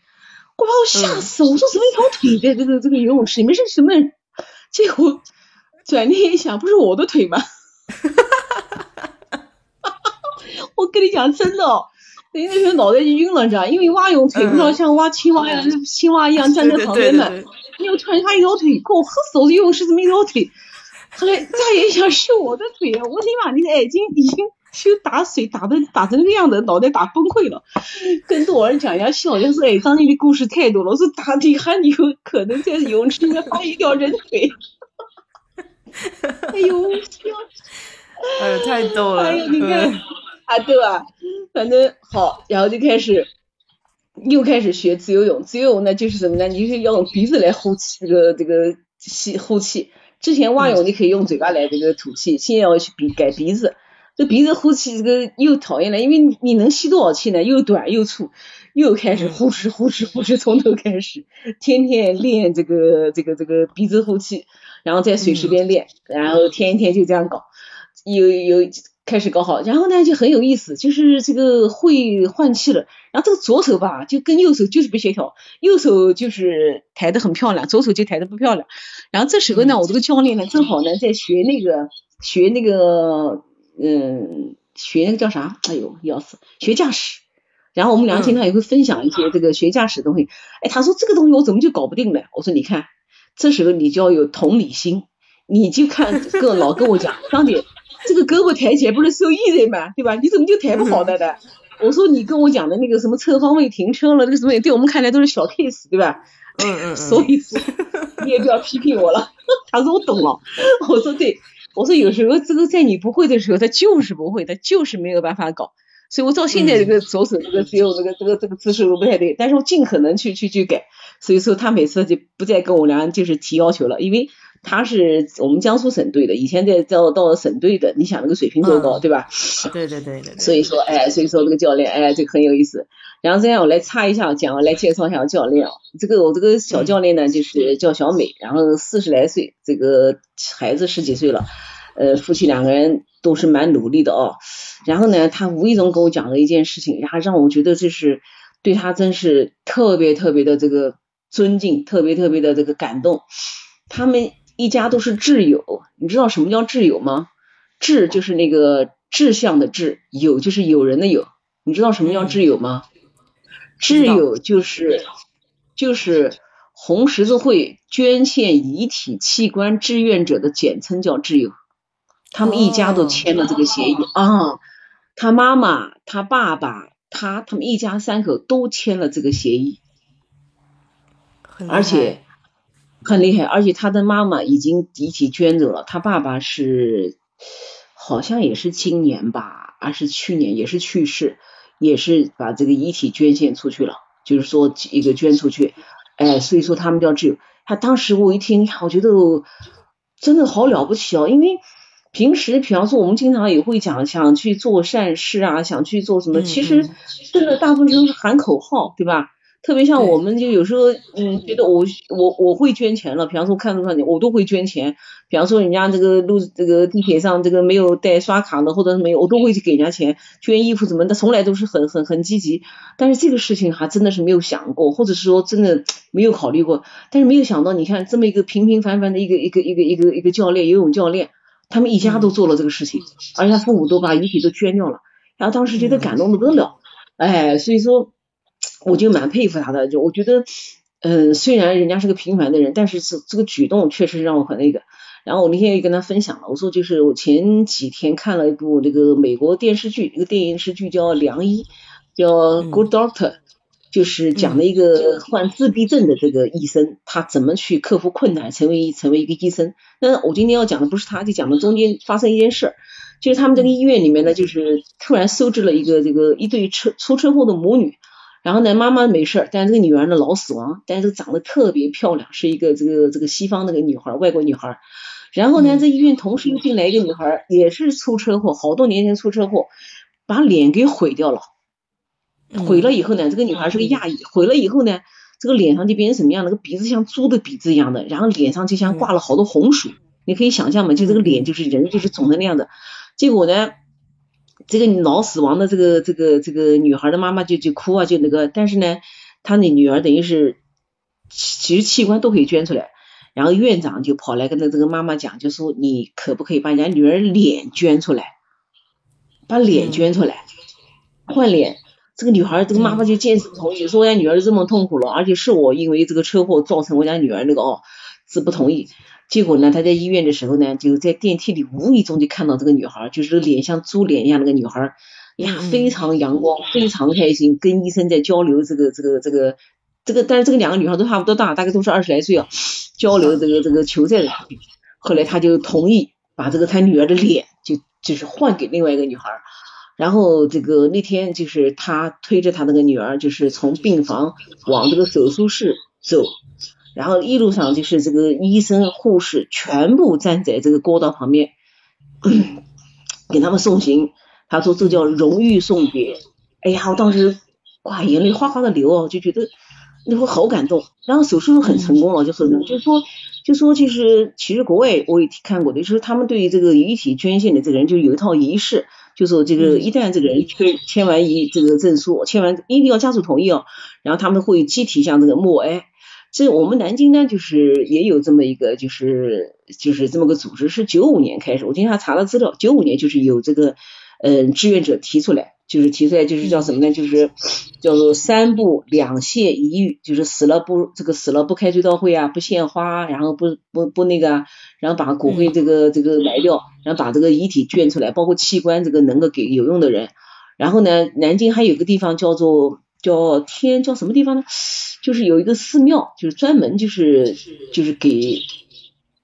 我把我吓死了，我说怎么一条腿在这个这个游泳池里面是什么人？结果转念一想，不是我的腿吗？哈哈哈哈哈！我跟你讲真的，那时候脑袋就晕了，你知道因为蛙泳腿不道像蛙青蛙一样，青蛙一样站在旁边嘛。你又突然他一条腿，给我吓死我！游泳池怎么一条腿？后来再一想是我的腿，我的妈！你的眼睛已经就打水打的打成那个样子，脑袋打崩溃了。跟多少人讲，人家笑，就是哎，张丽的故事太多了。我说打你还有可能在游泳池里面发一条人腿。哎呦，哎呦，太逗了！哎呦，你看，啊，对吧？反正好，然后就开始又开始学自由泳。自由泳呢，就是什么呢？你是要用鼻子来呼气，这个这个吸呼气。之前蛙泳你可以用嘴巴来这个吐气，现在要去鼻改鼻子。这鼻子呼气，这个又讨厌了，因为你能吸多少气呢？又短又粗，又开始呼哧呼哧呼哧，从头开始，天天练这个这个这个鼻子呼气。然后在水池边练，然后天天就这样搞，有有开始搞好，然后呢就很有意思，就是这个会换气了。然后这个左手吧，就跟右手就是不协调，右手就是抬得很漂亮，左手就抬得不漂亮。然后这时候呢，我这个教练呢正好呢在学那个学那个嗯学那个叫啥？哎呦要死，学驾驶。然后我们俩经常也会分享一些这个学驾驶的东西。哎，他说这个东西我怎么就搞不定呢？我说你看，这时候你就要有同理心，你就看跟老跟我讲，张姐，这个胳膊抬起来不是受益人嘛，对吧？你怎么就抬不好的呢？我说你跟我讲的那个什么侧方位停车了，那个什么，对我们看来都是小 case，对吧？嗯嗯。所以说你也不要批评我了。他说我懂了。我说对，我说有时候这个在你不会的时候，他就是不会，他就是没有办法搞。所以我到现在这个左手这个只有这个这个这个姿势都不太对，但是我尽可能去去去改。所以说他每次就不再跟我俩就是提要求了，因为他是我们江苏省队的，以前在到到省队的，你想那个水平多高，对吧？对对对对。所以说，哎，所以说那个教练，哎，这个很有意思。然后这样我来插一下讲，来介绍一下教练啊。这个我这个小教练呢，就是叫小美，然后四十来岁，这个孩子十几岁了，呃，夫妻两个人都是蛮努力的哦。然后呢，他无意中跟我讲了一件事情，然后让我觉得这是对他真是特别特别的这个尊敬，特别特别的这个感动。他们一家都是挚友，你知道什么叫挚友吗？挚就是那个志向的志，友就是友人的友。你知道什么叫挚友吗？挚友就是就是红十字会捐献遗体器官志愿者的简称叫挚友。他们一家都签了这个协议啊。他妈妈、他爸爸、他他们一家三口都签了这个协议，而且很厉害，而且他的妈妈已经遗体捐走了，他爸爸是好像也是今年吧，还是去年也是去世，也是把这个遗体捐献出去了，就是说一个捐出去，哎，所以说他们叫挚友。他当时我一听，我觉得真的好了不起哦，因为。平时，比方说，我们经常也会讲，想去做善事啊，想去做什么，其实真的大部分都是喊口号，对吧？特别像我们就有时候，嗯，觉得我我我会捐钱了，比方说看路上我都会捐钱。比方说人家这个路这个地铁上这个没有带刷卡的或者是没有，我都会去给人家钱捐衣服什么的，从来都是很很很积极。但是这个事情还真的是没有想过，或者是说真的没有考虑过。但是没有想到，你看这么一个平平凡凡的一个一个一个一个一个教练，游泳教练。他们一家都做了这个事情，而且他父母都把遗体都捐掉了，然后当时觉得感动的不得了，哎，所以说我就蛮佩服他的，就我觉得，嗯，虽然人家是个平凡的人，但是这这个举动确实让我很那个。然后我那天也跟他分享了，我说就是我前几天看了一部那个美国电视剧，一个电视剧叫《良医》，叫《Good Doctor》。就是讲了一个患自闭症的这个医生，他怎么去克服困难，成为成为一个医生。那我今天要讲的不是他，就讲的中间发生一件事儿，就是他们这个医院里面呢，就是突然收治了一个这个一对车出车祸的母女，然后呢妈妈没事儿，但是这个女儿呢老死亡，但是长得特别漂亮，是一个这个这个西方那个女孩，外国女孩。然后呢这医院同时又进来一个女孩，也是出车祸，好多年前出车祸，把脸给毁掉了。毁了以后呢，这个女孩是个亚裔。毁了以后呢，这个脸上就变成什么样？那个鼻子像猪的鼻子一样的，然后脸上就像挂了好多红薯。你可以想象嘛，就这个脸就是人就是肿成那样的。结果呢，这个脑死亡的这个这个这个女孩的妈妈就就哭啊，就那个。但是呢，她的女儿等于是其实器官都可以捐出来。然后院长就跑来跟她这个妈妈讲，就说你可不可以把人家女儿脸捐出来，把脸捐出来换脸。这个女孩，这个妈妈就坚持不同意，说我家女儿这么痛苦了，而且是我因为这个车祸造成我家女儿那个哦，是不同意。结果呢，他在医院的时候呢，就在电梯里无意中就看到这个女孩，就是脸像猪脸一样那个女孩，呀，非常阳光，非常开心，跟医生在交流这个这个这个这个，但是这个两个女孩都差不多大，大概都是二十来岁啊，交流这个这个求在的。后来他就同意把这个他女儿的脸就就是换给另外一个女孩。然后这个那天就是他推着他那个女儿，就是从病房往这个手术室走，然后一路上就是这个医生护士全部站在这个过道旁边，给他们送行。他说这叫荣誉送别。哎呀，我当时哇眼泪哗哗的流哦，就觉得那会好感动。然后手术很成功了，就很就是说就说其实其实国外我也看过的，就是他们对于这个遗体捐献的这个人就有一套仪式。就说这个一旦这个人签签完遗这个证书，签完一定要家属同意哦，然后他们会集体向这个默哀。这我们南京呢，就是也有这么一个，就是就是这么个组织，是九五年开始，我今天还查了资料，九五年就是有这个嗯志愿者提出来。就是提出来就是叫什么呢？就是叫做三不两谢一遇，就是死了不这个死了不开追悼会啊，不献花，然后不不不那个，然后把骨灰这个这个埋掉，然后把这个遗体捐出来，包括器官这个能够给有用的人。然后呢，南京还有个地方叫做叫天叫什么地方呢？就是有一个寺庙，就是专门就是就是给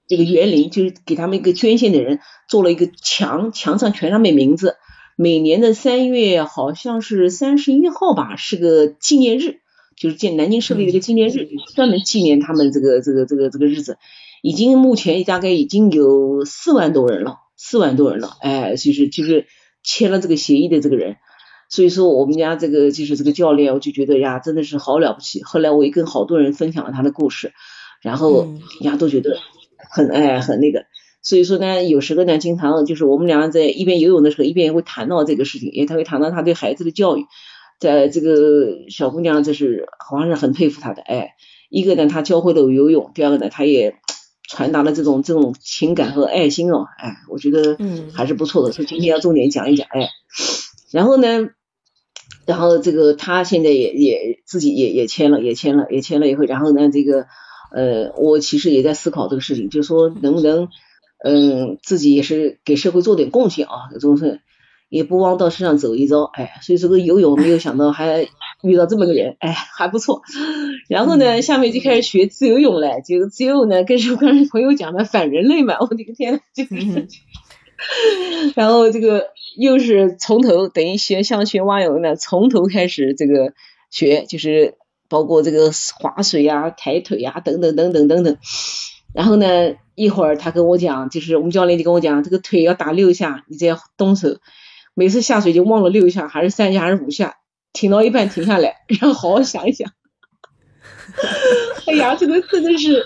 这个园林，就是给他们一个捐献的人做了一个墙，墙上全上面名字。每年的三月好像是三十一号吧，是个纪念日，就是建南京设立的一个纪念日，专门纪念他们这个这个这个这个日子。已经目前大概已经有四万多人了，四万多人了，哎，就是就是签了这个协议的这个人。所以说我们家这个就是这个教练，我就觉得呀，真的是好了不起。后来我也跟好多人分享了他的故事，然后人家都觉得很哎很那个。所以说呢，有时候呢，经常就是我们两个在一边游泳的时候，一边也会谈到这个事情，也他会谈到他对孩子的教育，在这个小姑娘，这是好像是很佩服他的，哎，一个呢，他教会了我游泳，第二个呢，他也传达了这种这种情感和爱心哦，哎，我觉得嗯还是不错的，所以今天要重点讲一讲，哎，然后呢，然后这个他现在也也自己也也签了，也签了，也签了以后，然后呢，这个呃，我其实也在思考这个事情，就是说能不能。嗯，自己也是给社会做点贡献啊，总是也不枉到世上走一遭，哎，所以这个游泳没有想到还遇到这么个人，哎，还不错。然后呢，下面就开始学自由泳了，就自由泳呢，跟是刚朋友讲的反人类嘛，我的个天，就是，然后这个又是从头等于学像学蛙泳呢，从头开始这个学，就是包括这个划水呀、抬腿呀等等等等等等。然后呢，一会儿他跟我讲，就是我们教练就跟我讲，这个腿要打六下，你再动手。每次下水就忘了六下，还是三下，还是五下，停到一半停下来，然后好好想一想。哎呀，这个真的是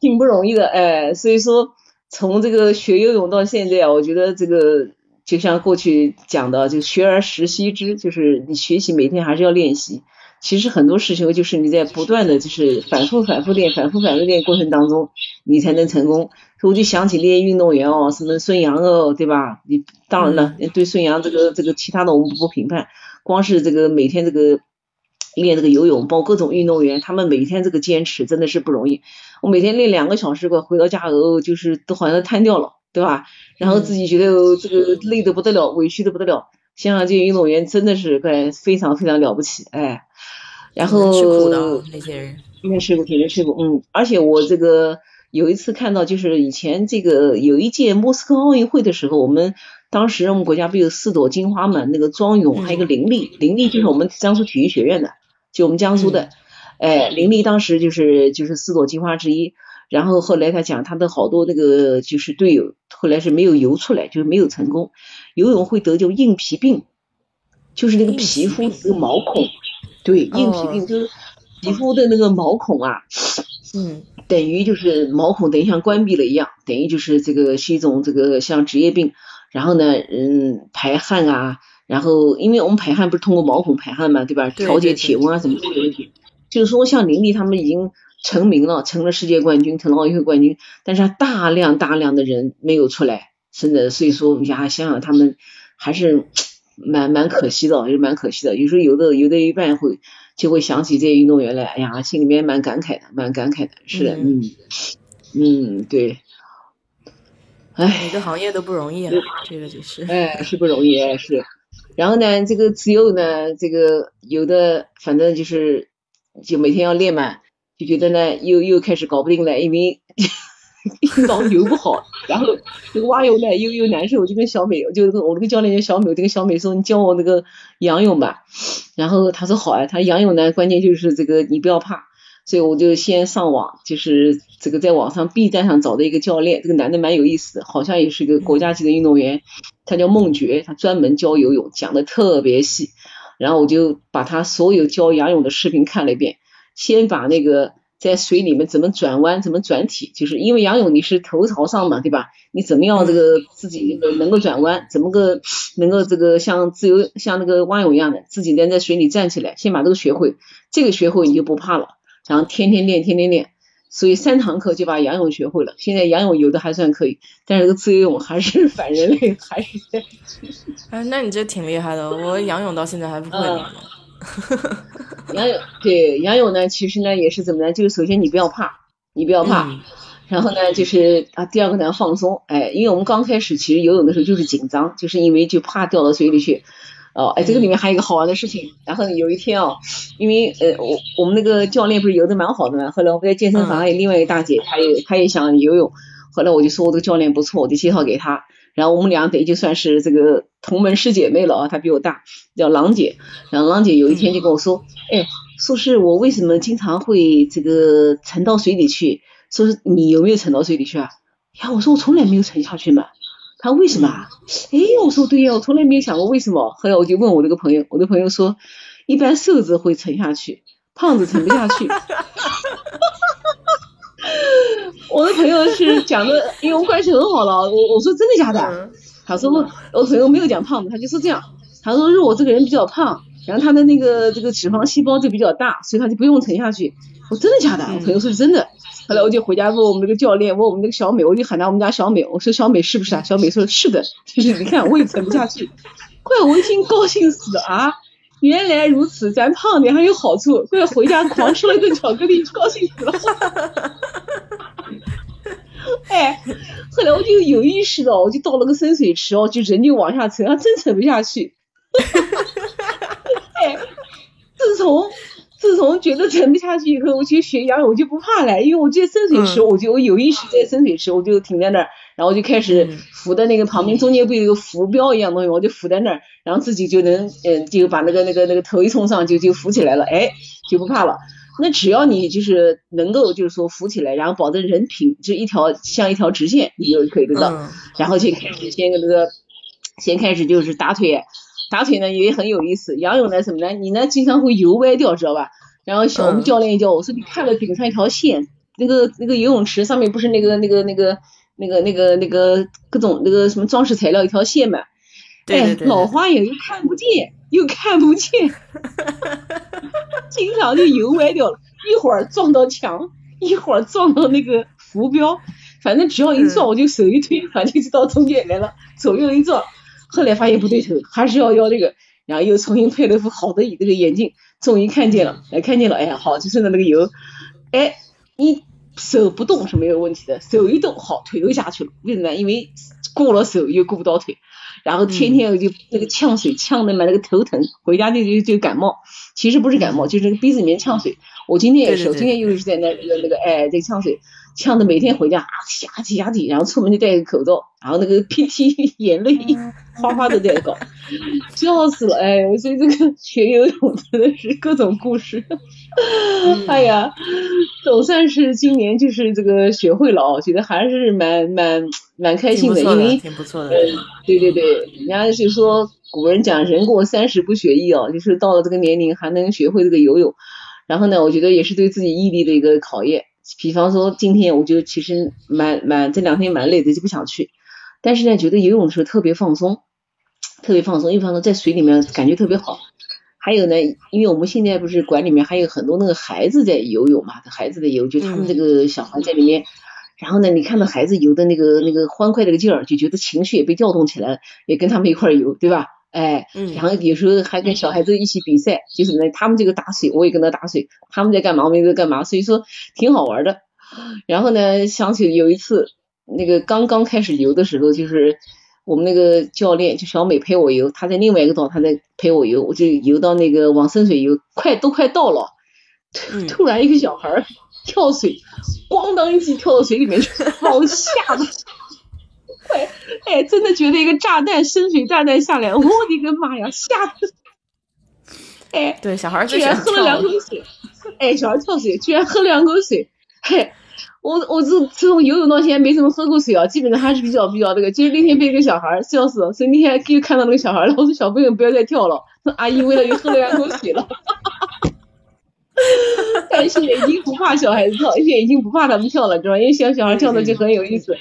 挺不容易的哎。所以说，从这个学游泳到现在啊，我觉得这个就像过去讲的，就学而时习之，就是你学习每天还是要练习。其实很多事情就是你在不断的就是反复反复练、反复反复练过程当中，你才能成功。所以我就想起那些运动员哦，什么孙杨哦，对吧？你当然了，对孙杨这个这个其他的我们不评判，光是这个每天这个练这个游泳，包括各种运动员，他们每天这个坚持真的是不容易。我每天练两个小时吧，回到家后就是都好像瘫掉了，对吧？然后自己觉得这个累得不得了，委屈的不得了。想想这些运动员真的是该非常非常了不起，哎。然后吃苦的那些人，应该吃苦，肯定吃苦。嗯，而且我这个有一次看到，就是以前这个有一届莫斯科奥运会的时候，我们当时我们国家不有四朵金花嘛？那个庄勇，还有一个林丽，林丽就是我们江苏体育学院的，就我们江苏的。哎，林丽当时就是就是四朵金花之一。然后后来他讲，他的好多那个就是队友，后来是没有游出来，就是没有成功。游泳会得就硬皮病，就是那个皮肤那个毛孔。对，硬皮病就是皮肤的那个毛孔啊，嗯，等于就是毛孔等于像关闭了一样，等于就是这个是一种这个像职业病。然后呢，嗯，排汗啊，然后因为我们排汗不是通过毛孔排汗嘛，对吧？调节体温啊什么都有问题。就是说，像林立他们已经成名了，成了世界冠军，成了奥运会冠军，但是大量大量的人没有出来，真的，所以说呀，想想他们还是。蛮蛮可惜的，也是蛮可惜的。有时候有的有的一半会就会想起这些运动员来，哎呀，心里面蛮感慨的，蛮感慨的。是的，嗯嗯，对。哎，每个行业都不容易啊，这个就是。哎，是不容易，是。然后呢，这个自由呢，这个有的反正就是就每天要练嘛，就觉得呢又又开始搞不定了，因为。老游不好，然后这个蛙泳呢又又难受，就跟小美，就是我那个教练叫小美，我这个小美说你教我那个仰泳吧，然后他说好啊，他仰泳呢关键就是这个你不要怕，所以我就先上网，就是这个在网上 B 站上找的一个教练，这个男的蛮有意思的，好像也是个国家级的运动员，他叫孟觉，他专门教游泳，讲的特别细，然后我就把他所有教仰泳的视频看了一遍，先把那个。在水里面怎么转弯，怎么转体，就是因为仰泳你是头朝上嘛，对吧？你怎么样这个自己能够转弯，怎么个能够这个像自由像那个蛙泳一样的，自己能在水里站起来，先把这个学会，这个学会你就不怕了，然后天天练，天天练，所以三堂课就把仰泳学会了。现在仰泳游的还算可以，但是这个自由泳还是 反人类，还是。哎，那你这挺厉害的，我仰泳到现在还不会呢。仰泳对仰泳呢，其实呢也是怎么呢？就是首先你不要怕，你不要怕，然后呢就是啊，第二个呢放松。哎，因为我们刚开始其实游泳的时候就是紧张，就是因为就怕掉到水里去。哦，哎，这个里面还有一个好玩的事情。然后有一天哦，因为呃，我我们那个教练不是游的蛮好的嘛。后来我在健身房还有另外一个大姐，她也她也想游泳。后来我就说我这个教练不错，我就介绍给她。然后我们俩等于就算是这个同门师姐妹了啊。她比我大，叫郎姐。然后郎姐有一天就跟我说，哎，说是我为什么经常会这个沉到水里去？说是你有没有沉到水里去啊？呀，我说我从来没有沉下去嘛。他为什么？哎，我说对呀，我从来没有想过为什么。后来我就问我那个朋友，我的朋友说，一般瘦子会沉下去，胖子沉不下去。我的朋友是讲的，因为我们关系很好了。我我说真的假的？他说我我朋友没有讲胖子，他就说这样。他说是我这个人比较胖，然后他的那个这个脂肪细胞就比较大，所以他就不用沉下去。我真的假的？我朋友说是真的。后来我就回家问我们那个教练，问我们那个小美，我就喊他我们家小美，我说小美是不是啊？小美说是的，就是你看我也沉不下去。怪我一听高兴死了啊！原来如此，咱胖点还有好处。怪回家狂吃了一顿巧克力，高兴死了。哎，后来我就有意识的，我就到了个深水池哦，就人就往下沉，还真沉不下去。哎，自从。自从觉得沉不下去以后，我去学仰泳，我就不怕了，因为我在深水池，我就我有意识在深水池，我就停在那儿，然后就开始浮在那个旁边，中间不有一个浮标一样东西，我就浮在那儿，然后自己就能，嗯，就把那个那个那个头一冲上，就就浮起来了，哎，就不怕了。那只要你就是能够就是说浮起来，然后保证人平，就一条像一条直线，你就可以得到。然后就开始先那个，先开始就是打腿。打腿呢也很有意思，仰泳呢什么呢？你呢经常会游歪掉，知道吧？然后小我们教练教我说，你看到顶上一条线，那个那个游泳池上面不是那个那个那个那个那个那个各种那个什么装饰材料一条线嘛？哎，老花眼又看不见，又看不见，经常就游歪掉了，一会儿撞到墙，一会儿撞到那个浮标，反正只要一撞我就手一推，反正就到中间来了，左右一撞。后来发现不对头，还是要要这个，然后又重新配了一副好的这个眼镜，终于看见了，哎，看见了，哎呀，好，就剩的那个油，哎，你手不动是没有问题的，手一动，好，腿都下去了，为什么？因为过了手又过不到腿，然后天天就那个呛水呛的嘛，那个头疼，回家就就就感冒，其实不是感冒，就是鼻子里面呛水，我今天也是，今天又是在那那个那个，哎，在呛水。呛得每天回家啊呀嚏呀嚏，然后出门就戴个口罩，然后那个 鼻涕 眼泪 哗哗的在搞，笑死了哎！所以这个学游泳真的是各种故事，哎呀，总算是今年就是这个学会了哦，觉得还是蛮蛮蛮开心的，因为挺不错的。对对对，人家就说古人讲人过三十不学艺哦，就是到了这个年龄还能学会这个游泳，然后呢，我觉得也是对自己毅力的一个考验。比方说今天我就其实蛮蛮这两天蛮累的就不想去，但是呢觉得游泳的时候特别放松，特别放松，一方面在水里面感觉特别好，还有呢，因为我们现在不是馆里面还有很多那个孩子在游泳嘛，孩子在游，就他们这个小孩在里面，然后呢你看到孩子游的那个那个欢快那个劲儿，就觉得情绪也被调动起来了，也跟他们一块游，对吧？哎，然后有时候还跟小孩子一起比赛，就是呢，他们这个打水，我也跟他打水，他们在干嘛，我们在干嘛，所以说挺好玩的。然后呢，想起有一次那个刚刚开始游的时候，就是我们那个教练就小美陪我游，她在另外一个岛，她在陪我游，我就游到那个往深水游，快都快到了，突然一个小孩跳水，咣当一记跳到水里面去，把我吓的。快！哎，真的觉得一个炸弹，深水炸弹下来，我的个妈呀，吓死！哎，对，小孩居然喝了两口水，哎，小孩跳水居然喝了两口水，嘿，我我自自从游泳到现在没怎么喝过水啊，基本上还是比较比较那个。就是那天被一个小孩笑死了，所以那天又看到那个小孩了，我说小朋友不要再跳了，阿姨为了又喝了两口水了。但是已经不怕小孩子跳，现在已经不怕他们跳了，知道吧？因为小小孩跳的就很有意思，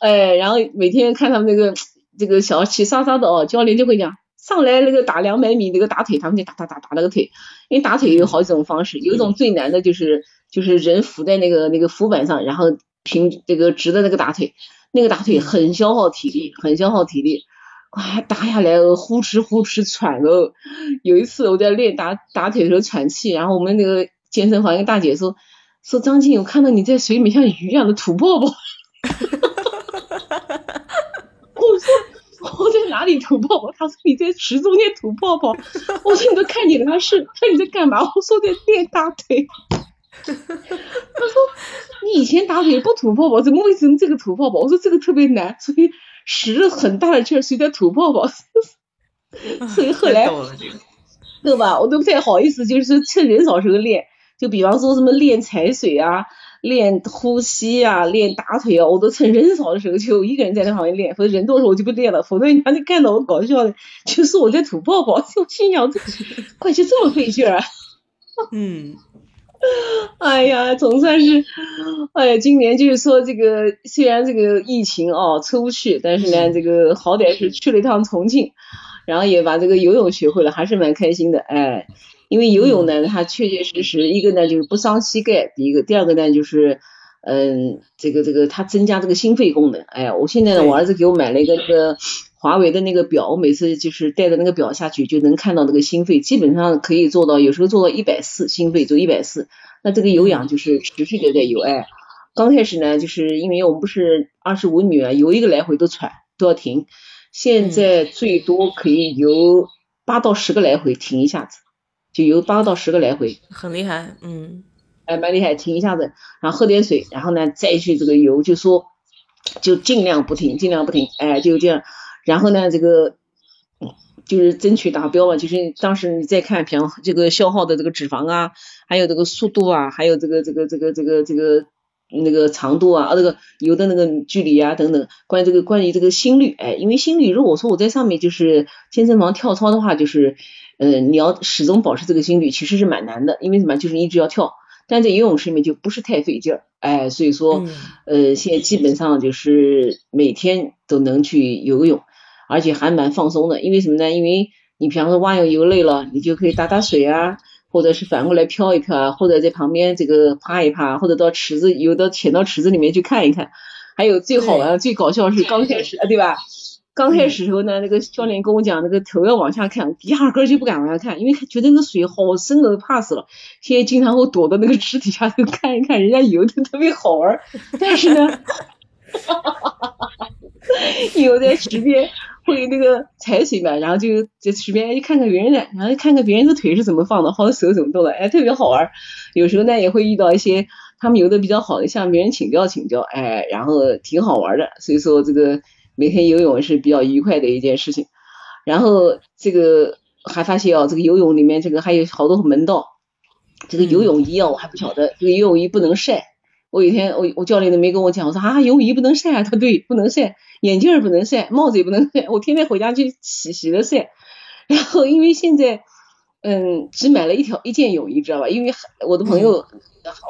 哎，然后每天看他们那个这个小气沙沙的哦，教练就会讲上来那个打两百米那个打腿，他们就打打打打那个腿，因为打腿有好几种方式，有一种最难的就是就是人伏在那个那个浮板上，然后平这个直的那个打腿，那个打腿很消耗体力，很消耗体力，哇打下来呼哧呼哧喘哦。有一次我在练打打腿的时候喘气，然后我们那个健身房一个大姐说说张静，我看到你在水里面像鱼一样的吐泡泡。我说我在哪里吐泡泡？她说你在池中间吐泡泡。我说你都看见了，他是他你在干嘛？我说在练大腿。他说你以前打腿不吐泡泡，怎么会成这个吐泡泡？我说这个特别难，所以使了很大的劲儿，所以在吐泡泡。所以后来 对吧？我都不太好意思，就是趁人少时候练。就比方说什么练踩水啊。练呼吸啊，练打腿啊，我都趁人少的时候就一个人在那旁边练，否则人多的时候我就不练了。否则人家看到我搞笑的，就说我在吐泡泡。我心想，这快去这么费劲儿？嗯，哎呀，总算是，哎呀，今年就是说这个，虽然这个疫情哦出不去，但是呢，这个好歹是去了一趟重庆，然后也把这个游泳学会了，还是蛮开心的，哎。因为游泳呢，它确确实实一个呢就是不伤膝盖，第一个，第二个呢就是，嗯，这个这个它增加这个心肺功能。哎呀，我现在呢，我儿子给我买了一个这个华为的那个表，我每次就是带着那个表下去，就能看到那个心肺，基本上可以做到，有时候做到一百四，心肺就一百四。那这个有氧就是持续的在有。哎，刚开始呢，就是因为我们不是二十五米啊，游一个来回都喘，都要停。现在最多可以游八到十个来回，停一下子。就游八到十个来回，很厉害，嗯，哎，蛮厉害，停一下子，然后喝点水，然后呢再去这个游，就说就尽量不停，尽量不停，哎，就这样，然后呢这个就是争取达标嘛，就是当时你再看，比方这个消耗的这个脂肪啊，还有这个速度啊，还有这个这个这个这个这个那个长度啊，啊这个游的那个距离啊等等，关于这个关于这个心率，哎，因为心率如果说我在上面就是健身房跳操的话，就是。呃，你要始终保持这个心率，其实是蛮难的，因为什么？就是一直要跳。但在游泳池里面就不是太费劲儿，哎，所以说，呃，现在基本上就是每天都能去游泳，而且还蛮放松的。因为什么呢？因为你比方说蛙泳游累了，你就可以打打水啊，或者是反过来漂一漂啊，或者在旁边这个趴一趴，或者到池子游到潜到池子里面去看一看。还有最好玩、最搞笑是刚开始，对吧？刚开始时候呢，那个教练跟我讲，那个头要往下看，压根就不敢往下看，因为觉得那水好深都怕死了。现在经常会躲到那个池底下头看一看，人家游的特别好玩。但是呢，哈哈哈哈哈，游在池边会那个踩水嘛，然后就在池边一看看别人的，然后看看别人的腿是怎么放的，或者手怎么动的，哎，特别好玩。有时候呢，也会遇到一些他们游的比较好的，向别人请教请教，哎，然后挺好玩的。所以说这个。每天游泳是比较愉快的一件事情，然后这个还发现哦，这个游泳里面这个还有好多门道。这个游泳衣啊，我还不晓得，这个游泳衣不能晒。我有一天我我教练都没跟我讲，我说啊，游泳衣不能晒啊，他对，不能晒，眼镜不能晒，帽子也不能晒，我天天回家去洗洗了晒。然后因为现在嗯，只买了一条一件泳衣，知道吧？因为我的朋友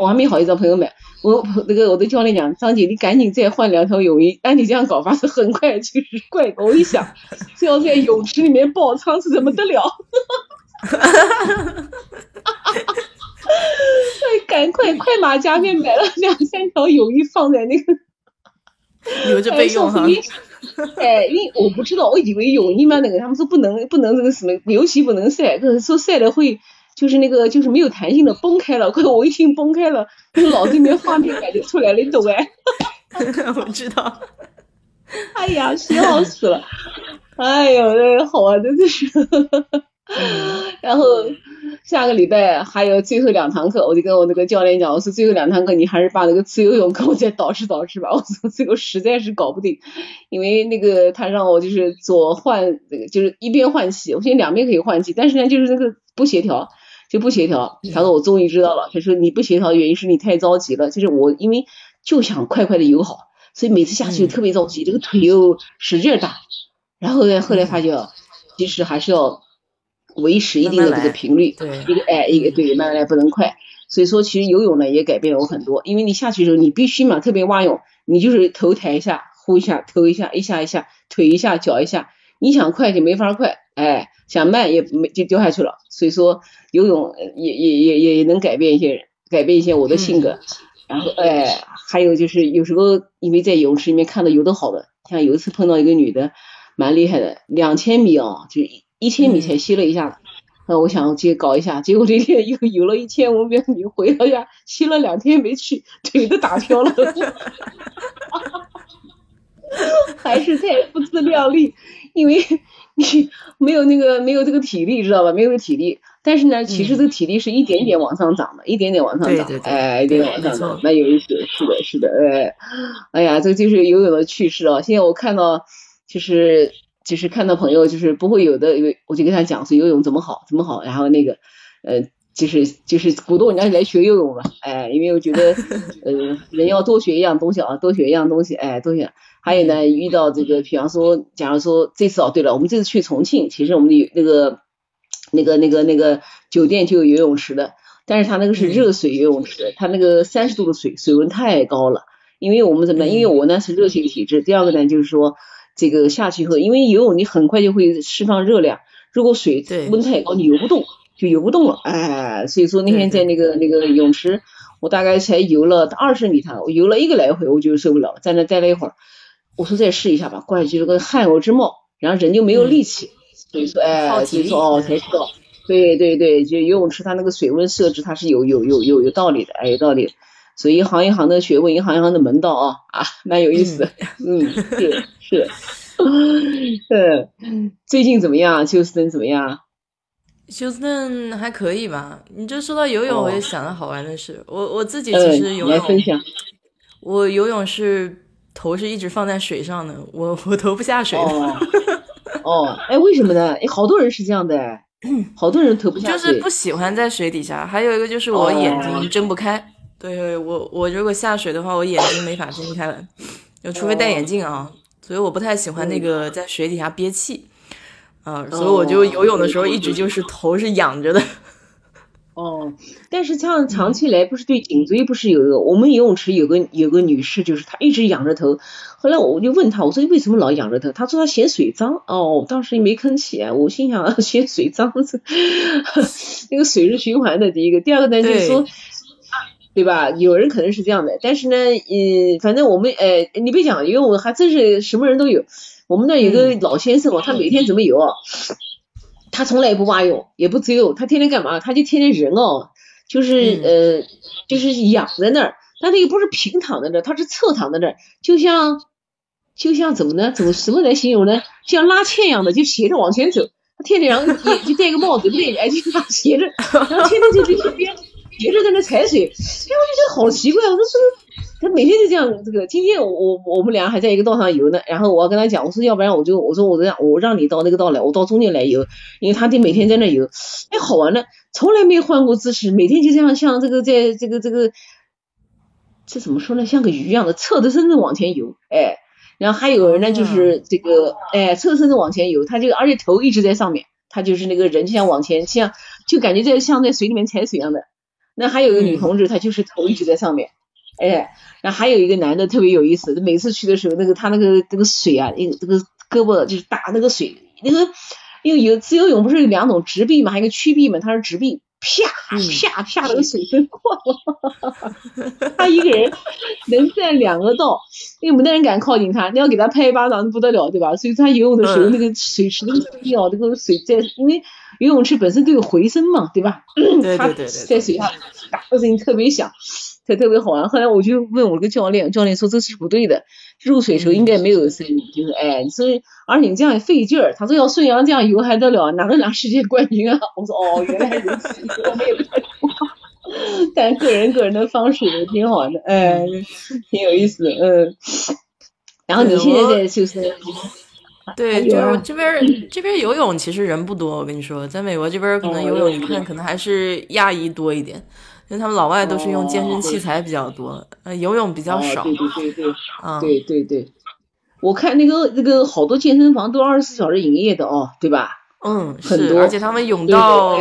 我还没好意思找朋友买。我那个我的教练讲，张姐你赶紧再换两条泳衣，按你这样搞法是很快就是怪。我一想，这要在泳池里面爆仓是怎么得了？哈哈哈哈哈哈！哎，赶快快马加鞭买了 两三条泳衣放在那个 留着备用哈。哎，因为我不知道，我以为泳衣嘛那个他们说不能不能那个什么，尤其不能晒，说晒了会。就是那个，就是没有弹性的崩开了。快我一听崩开了，就脑子里面画面感就出来了，你懂哎？我知道。哎呀，笑死了！哎呦，好啊，真的是。然后下个礼拜还有最后两堂课，我就跟我那个教练讲，我说最后两堂课你还是把那个自由泳给我再导师导师吧。我说这个实在是搞不定，因为那个他让我就是左换那个，就是一边换气，我现在两边可以换气，但是呢就是那个不协调。就不协调，他说我终于知道了。他说你不协调的原因是你太着急了，就是我因为就想快快的游好，所以每次下去特别着急，这个腿又使劲打。然后呢，后来发觉其实还是要维持一定的这个频率，一个哎一个对，慢慢来不能快。所以说其实游泳呢也改变了我很多，因为你下去的时候你必须嘛，特别蛙泳，你就是头抬一下，呼一下，头一下，一下一下，腿一下，脚一下。你想快就没法快，哎，想慢也没就掉下去了。所以说游泳也也也也能改变一些人，改变一些我的性格。然后哎，还有就是有时候因为在游泳池里面看到游的好的，像有一次碰到一个女的，蛮厉害的，两千米哦，就一千米才吸了一下。那我想去搞一下，结果这天 又游了一千五百米，回到家吸了两天没去，腿都打飘了，还是太不自量力，因为你没有那个没有这个体力，知道吧？没有体力，但是呢，其实这个体力是一点点往上涨的，一点点往上涨，哎，一点点往上涨，那有意思，是的，是的，哎，哎呀，这就是游泳的趣事啊！现在我看到就是。就是看到朋友就是不会有的，因为我就跟他讲说游泳怎么好怎么好，然后那个呃就是就是鼓动人家来学游泳嘛，哎，因为我觉得 呃人要多学一样东西啊，多学一样东西，哎，多学。还有呢，遇到这个，比方说，假如说这次哦，对了，我们这次去重庆，其实我们的那个那个那个那个酒店就有游泳池的，但是它那个是热水游泳池，它那个三十度的水，水温太高了。因为我们怎么？因为我呢是热性体质，第二个呢就是说。这个下去以后，因为游泳你很快就会释放热量，如果水温太高，你游不动，就游不动了。哎，所以说那天在那个那个泳池，我大概才游了二十米趟，我游了一个来回，我就受不了，在那待了一会儿。我说再试一下吧，过来就是个汗偶之冒，然后人就没有力气。所以说，哎，所以说哦，才知道，对对对，就游泳池它那个水温设置它是有有有有有道理的，哎，有道理。所以一行一行的学问，一行一行的门道啊啊，蛮有意思的。嗯，是 是。嗯，最近怎么样？休斯顿怎么样？休斯顿还可以吧。你这说到游泳，我也想到好玩的事。我我自己其实游泳，我游泳是头是一直放在水上的，我我头不下水。哦，哎，为什么呢？哎，好多人是这样的，好多人头不下水，就是不喜欢在水底下。还有一个就是我眼睛睁不开。对我，我如果下水的话，我眼睛没法睁开了，就除非戴眼镜啊。所以我不太喜欢那个在水底下憋气，啊，所以我就游泳的时候一直就是头是仰着的。哦，但是像长期来不是对颈椎不是有个？我们游泳池有个有个女士，就是她一直仰着头。后来我就问她，我说你为什么老仰着头？她说她嫌水脏。哦，当时没吭气啊，我心想嫌水脏是 那个水是循环的，第一个，第二个呢就是说。对吧？有人可能是这样的，但是呢，嗯，反正我们，哎，你别讲，因为我还真是什么人都有。我们那有个老先生哦，他每天怎么游？他从来也不蛙泳，也不自由，他天天干嘛？他就天天人哦，就是呃，就是仰在那儿，但他又不是平躺在那儿，他是侧躺在那儿，就像就像怎么呢？怎么什么来形容呢？像拉纤一样的，就斜着往前走。他天天然后也就戴个帽子，不对，哎，就斜着，然后天天就在这边。一直在那踩水，哎，我就觉得好奇怪。我说这个，他每天就这样。这个今天我我们俩还在一个道上游呢，然后我要跟他讲，我说要不然我就我说我这样，我让你到那个道来，我到中间来游，因为他得每天在那游，哎，好玩的，从来没换过姿势，每天就这样像这个在这个这个，这怎么说呢？像个鱼一样的侧着身子往前游，哎，然后还有人呢，就是这个哎侧着身子往前游，他就而且头一直在上面，他就是那个人就像往前像就感觉在像在水里面踩水一样的。那还有一个女同志，她就是头一直在上面，哎，然后还有一个男的特别有意思，每次去的时候，那个他那个那个水啊，那个这个胳膊就是打那个水，那个因为有自由泳不是有两种直臂嘛，还有一个曲臂嘛，他是直臂，啪啪啪，那个水分过了，他一个人能占两个道，因为没得人敢靠近他，你要给他拍一巴掌不得了，对吧？所以他游泳的时候，那个水池那个地哦，那个水在，因为。游泳池本身都有回声嘛，对吧？对对对，在水下打的声音特别响，特特别好玩。后来我就问我那个教练，教练说这是不对的，入水时候应该没有声音，就是哎，所以而你这样也费劲儿。他说要孙杨这样游还得了，哪能拿世界冠军啊？我说哦，原来如此，我们也不太但个人个人的方式也挺好的，哎，挺有意思，嗯。然后你现在在就是。对，就是这边这边游泳其实人不多，我跟你说，在美国这边可能游泳一看可能还是亚裔多一点，因为他们老外都是用健身器材比较多，呃，游泳比较少。对对对对，啊，对对对，我看那个那个好多健身房都二十四小时营业的哦，对吧？嗯，很多，而且他们泳道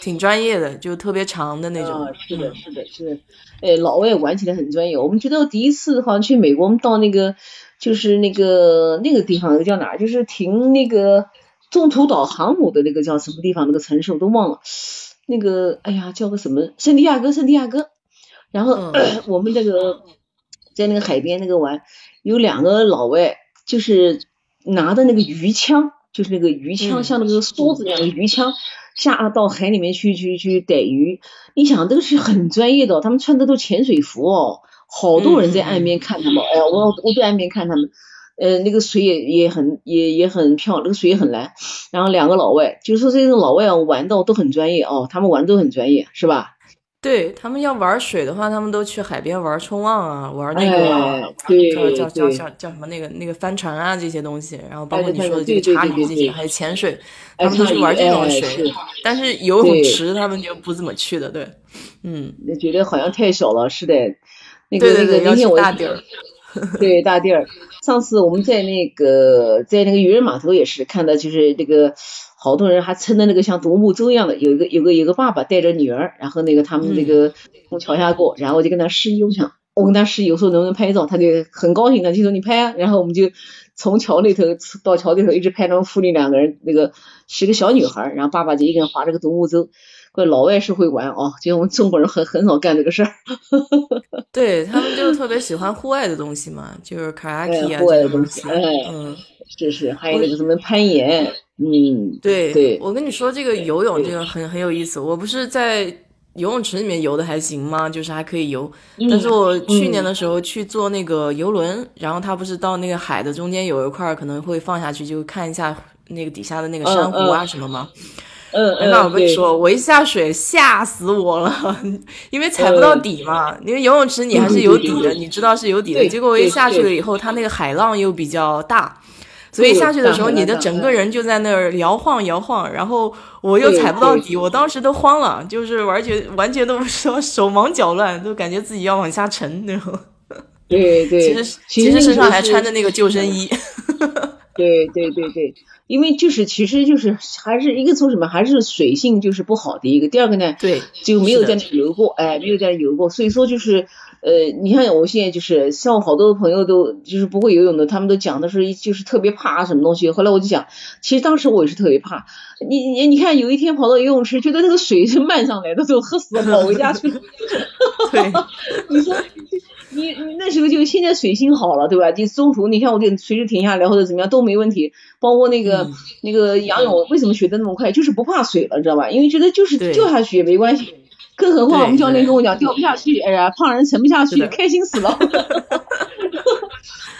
挺专业的，就特别长的那种。是的，是的，是的。哎，老外玩起来很专业。我们觉得第一次好像去美国，我们到那个就是那个那个地方，那个叫哪？就是停那个中途岛航母的那个叫什么地方？那个城市我都忘了。那个哎呀，叫个什么？圣地亚哥，圣地亚哥。然后 我们那个在那个海边那个玩，有两个老外，就是拿的那个鱼枪。就是那个鱼枪，像那个梭子那样的鱼枪，下到海里面去去去逮鱼。你想，这个是很专业的，他们穿的都潜水服哦，好多人在岸边看他们。哎呀，我我在岸边看他们，呃，那个水也也很也也很漂亮，那个水也很蓝。然后两个老外，就是说这种老外啊玩的都很专业哦，他们玩都很专业，是吧？对他们要玩水的话，他们都去海边玩冲浪啊，玩那个叫叫叫叫叫什么那个那个帆船啊这些东西，然后包括你说的这个茶鱼这些，还有潜水，他们都是玩这种水。但是游泳池他们就不怎么去的，对，嗯，觉得好像太小了，是的，那个那个那天我大地儿，对大地儿。上次我们在那个在那个渔人码头也是看到，就是那个。好多人还撑的那个像独木舟一样的，有一个有个有个爸爸带着女儿，然后那个他们那个从桥下过，然后我就跟他示意，我想我跟他示意，我说能不能拍照，他就很高兴的就说你拍啊，然后我们就从桥那头到桥那头一直拍他们父女两个人，那个是个小女孩，然后爸爸就一个人划着个独木舟。怪老外是会玩哦，就我们中国人很很少干这个事儿。对他们就特别喜欢户外的东西嘛，就是卡拉提啊户外的东西，嗯，是是，还有那个什么攀岩。嗯，对对，我跟你说，这个游泳这个很很有意思。我不是在游泳池里面游的还行吗？就是还可以游。但是我去年的时候去坐那个游轮，然后它不是到那个海的中间有一块可能会放下去，就看一下那个底下的那个珊瑚啊什么吗？嗯嗯。那我跟你说，我一下水吓死我了，因为踩不到底嘛。因为游泳池你还是有底的，你知道是有底的。结果我一下去了以后，它那个海浪又比较大。所以下去的时候，你的整个人就在那儿摇晃摇晃，然后我又踩不到底，我当时都慌了，就是完全完全都不说手忙脚乱，都感觉自己要往下沉那种。对对，其实其实身上还穿着那个救生衣。对对对对，因为就是其实就是还是一个从什么，还是水性就是不好的一个。第二个呢，对，就没有在那游过，哎，没有在那游过，所以说就是。呃，你看我现在就是像我好多朋友都就是不会游泳的，他们都讲的是就是特别怕什么东西。后来我就讲，其实当时我也是特别怕。你你你看，有一天跑到游泳池，觉得那个水是漫上来的，就喝死了，跑回家去了。对，你说你你那时候就现在水性好了，对吧？你中途你看我就随时停下来或者怎么样都没问题。包括那个那个仰泳，为什么学的那么快？就是不怕水了，知道吧？因为觉得就是掉下去也没关系。更何况我们教练跟我讲掉不下去，哎呀，胖人沉不下去，开心死了。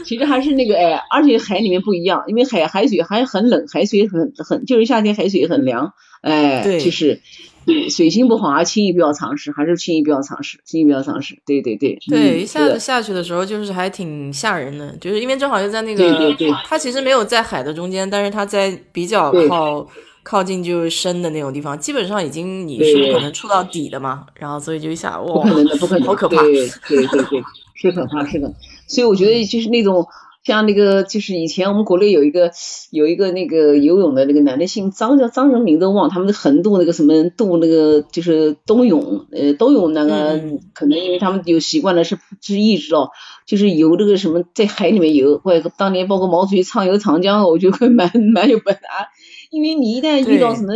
其实还是那个哎，而且海里面不一样，因为海海水还很冷，海水很很就是夏天海水很凉，哎，就是对水性不好啊，轻易不要尝试，还是轻易不要尝试，轻易不要尝试。对对对。对，一下子下去的时候就是还挺吓人的，就是因为正好就在那个，对对对，它其实没有在海的中间，但是它在比较靠。靠近就是深的那种地方，基本上已经你是不可能触到底的嘛，然后所以就一下哇，不可能的，不可能，好可怕，对对对对，是可怕，是的。所以我觉得就是那种像那个，就是以前我们国内有一个有一个那个游泳的那个男的姓张，叫张人名都忘，他们横渡那个什么渡那个就是冬泳，呃，冬泳那个可能因为他们有习惯了是是一知道，就是游这个什么在海里面游，或者当年包括毛主席畅游长江，我觉得蛮蛮有本事。因为你一旦遇到什么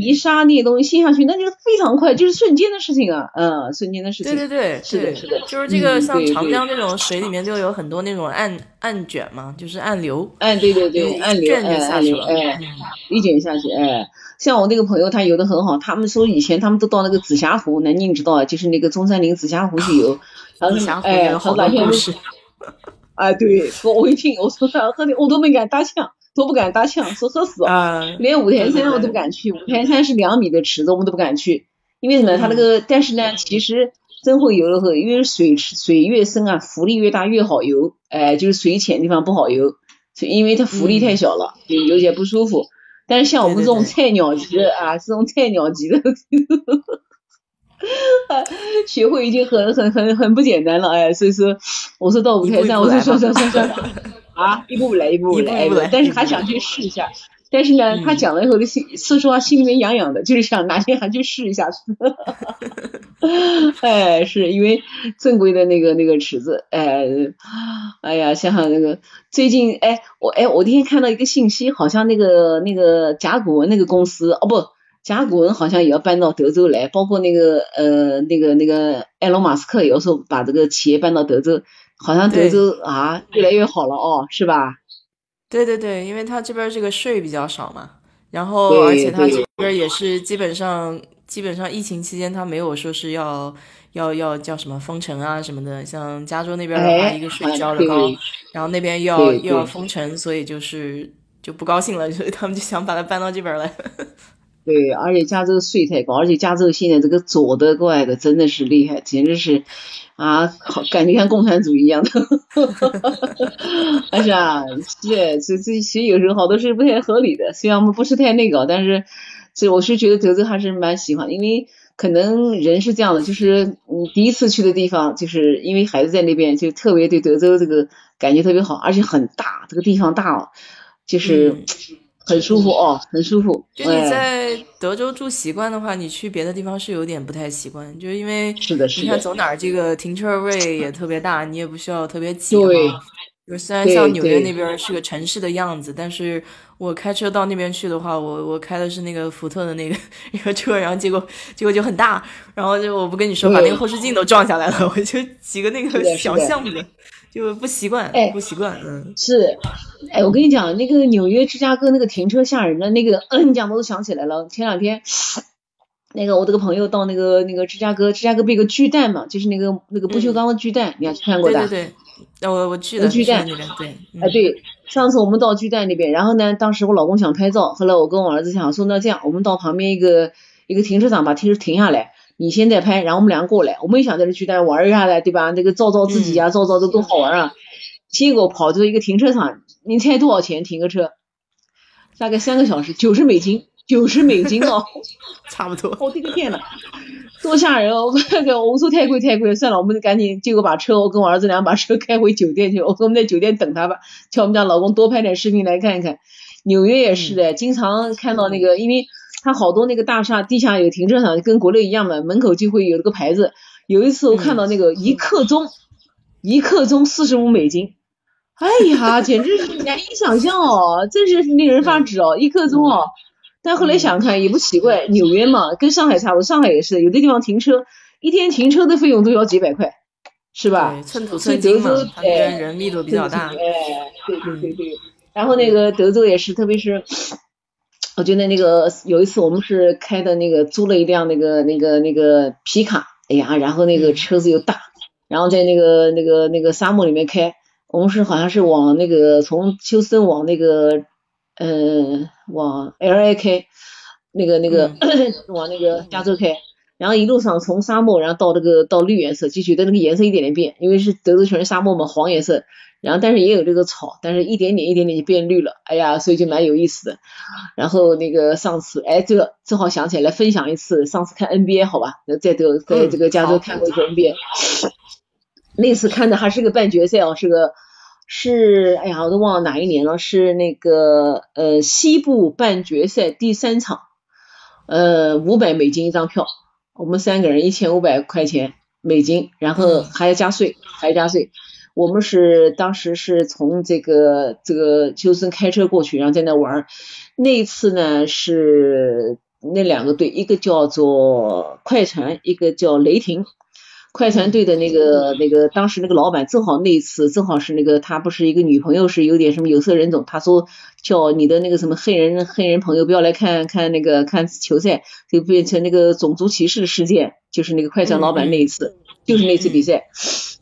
泥沙那些东西陷下去，那就非常快，就是瞬间的事情啊，嗯，瞬间的事情。对对对，是的，是的，就是这个像长江那种水里面就有很多那种暗暗卷嘛，就是暗流。哎，对对对，暗流，哎，暗流，哎，一卷下去，哎，像我那个朋友他游的很好，他们说以前他们都到那个紫霞湖，南京知道啊，就是那个中山陵紫霞湖去游，紫霞湖哎，好多故事。哎，对，我我一听我说他喝的我都没敢搭腔。都不敢搭腔，说喝死啊！连五台山我都不敢去，五台山是两米的池子，我们都不敢去。因为什么？它那个，但是呢，其实真会游的时候，因为水水越深啊，浮力越大越好游。哎，就是水浅地方不好游，因为它浮力太小了，就游起来不舒服。但是像我们这种菜鸟级的啊，这种菜鸟级的，学会已经很很很很不简单了。哎，所以说，我说到舞台上，我说算算算算。啊，一步步来，一步步来，但是还想去试一下。但是呢，他讲了以后的，心说实话心里面痒痒的，就是想哪天还去试一下。哎，是因为正规的那个那个池子，哎，哎呀，想想那个最近，哎，我哎，我那天看到一个信息，好像那个那个甲骨文那个公司，哦不，甲骨文好像也要搬到德州来，包括那个呃那个那个埃隆马斯克也要说把这个企业搬到德州，好像德州啊越来越好了哦，是吧？对对对，因为他这边这个税比较少嘛，然后而且他这边也是基本上基本上疫情期间他没有说是要要要叫什么封城啊什么的，像加州那边的话，一个税交的高，然后那边又要又要封城，所以就是就不高兴了，所以他们就想把它搬到这边来。对，而且加州税太高，而且加州现在这个左的过来的真的是厉害，简直是。啊，好，感觉像共产主义一样的，是啊，是，这这其实有时候好多事不太合理的，虽然我们不是太那个，但是这我是觉得德州还是蛮喜欢，因为可能人是这样的，就是你第一次去的地方，就是因为孩子在那边，就特别对德州这个感觉特别好，而且很大，这个地方大，就是。很舒服哦，很舒服。就你在德州住习惯的话，你去别的地方是有点不太习惯，就是因为是的，是的。你看走哪儿，这个停车位也特别大，你也不需要特别挤。对。就虽然像纽约那边是个城市的样子，但是我开车到那边去的话，我我开的是那个福特的那个一个车，然后结果结果就很大，然后就我不跟你说，把那个后视镜都撞下来了，我就几个那个小巷子。就不习惯，哎，不习惯，嗯，是，哎，我跟你讲，那个纽约、芝加哥那个停车吓人的，那个你讲都想起来了。前两天，那个我这个朋友到那个那个芝加哥，芝加哥不有个巨蛋嘛，就是那个那个不锈钢的巨蛋，你还去看过的？对对对，我我去的巨蛋那边，对，哎对，上次我们到巨蛋那边，然后呢，当时我老公想拍照，后来我跟我儿子想说，那这样，我们到旁边一个一个停车场把停车停下来。你现在拍，然后我们两个过来，我们也想在这去那玩一下的，对吧？那个照照自己啊，照照都多好玩啊。结果跑到一个停车场，你猜多少钱停个车？大概三个小时，九十美金，九十美金哦，差不多。我的个天呐，多吓人哦！我我说太贵太贵了，算了，我们赶紧结果把车，我跟我儿子俩把车开回酒店去，我说我们在酒店等他吧，叫我们家老公多拍点视频来看一看。纽约也是的，经常看到那个，因为。它好多那个大厦地下有停车场，跟国内一样的，门口就会有那个牌子。有一次我看到那个一刻钟，一刻钟四十五美金，哎呀，简直是难以想象哦，真是令人发指哦，一刻钟哦。但后来想看也不奇怪，纽约嘛，跟上海差不多，上海也是，有的地方停车一天停车的费用都要几百块，是吧？寸土寸金嘛，它人密度比较大。哎，对对对对。然后那个德州也是，特别是。我觉得那个有一次我们是开的那个租了一辆那个那个那个皮卡，哎呀，然后那个车子又大，然后在那个那个那个沙漠里面开，我们是好像是往那个从休斯顿往那个嗯往 L A 开，那个那个 往那个加州开，然后一路上从沙漠然后到这个到绿颜色，就觉得那个颜色一点点变，因为是德州全是沙漠嘛，黄颜色。然后，但是也有这个草，但是一点点一点点就变绿了，哎呀，所以就蛮有意思的。然后那个上次，哎，这个正好想起来分享一次，上次看 NBA 好吧，在德在这个加州看过一个 NBA，那次看的还是个半决赛哦，是个是，哎呀，我都忘了哪一年了，是那个呃西部半决赛第三场，呃五百美金一张票，我们三个人一千五百块钱美金，然后还要加税，还要加税。我们是当时是从这个这个休斯顿开车过去，然后在那玩。那一次呢是那两个队，一个叫做快船，一个叫雷霆。快船队的那个那个当时那个老板正好那一次正好是那个他不是一个女朋友是有点什么有色人种，他说叫你的那个什么黑人黑人朋友不要来看看那个看球赛，就变成那个种族歧视事件，就是那个快船老板那一次，就是那次比赛。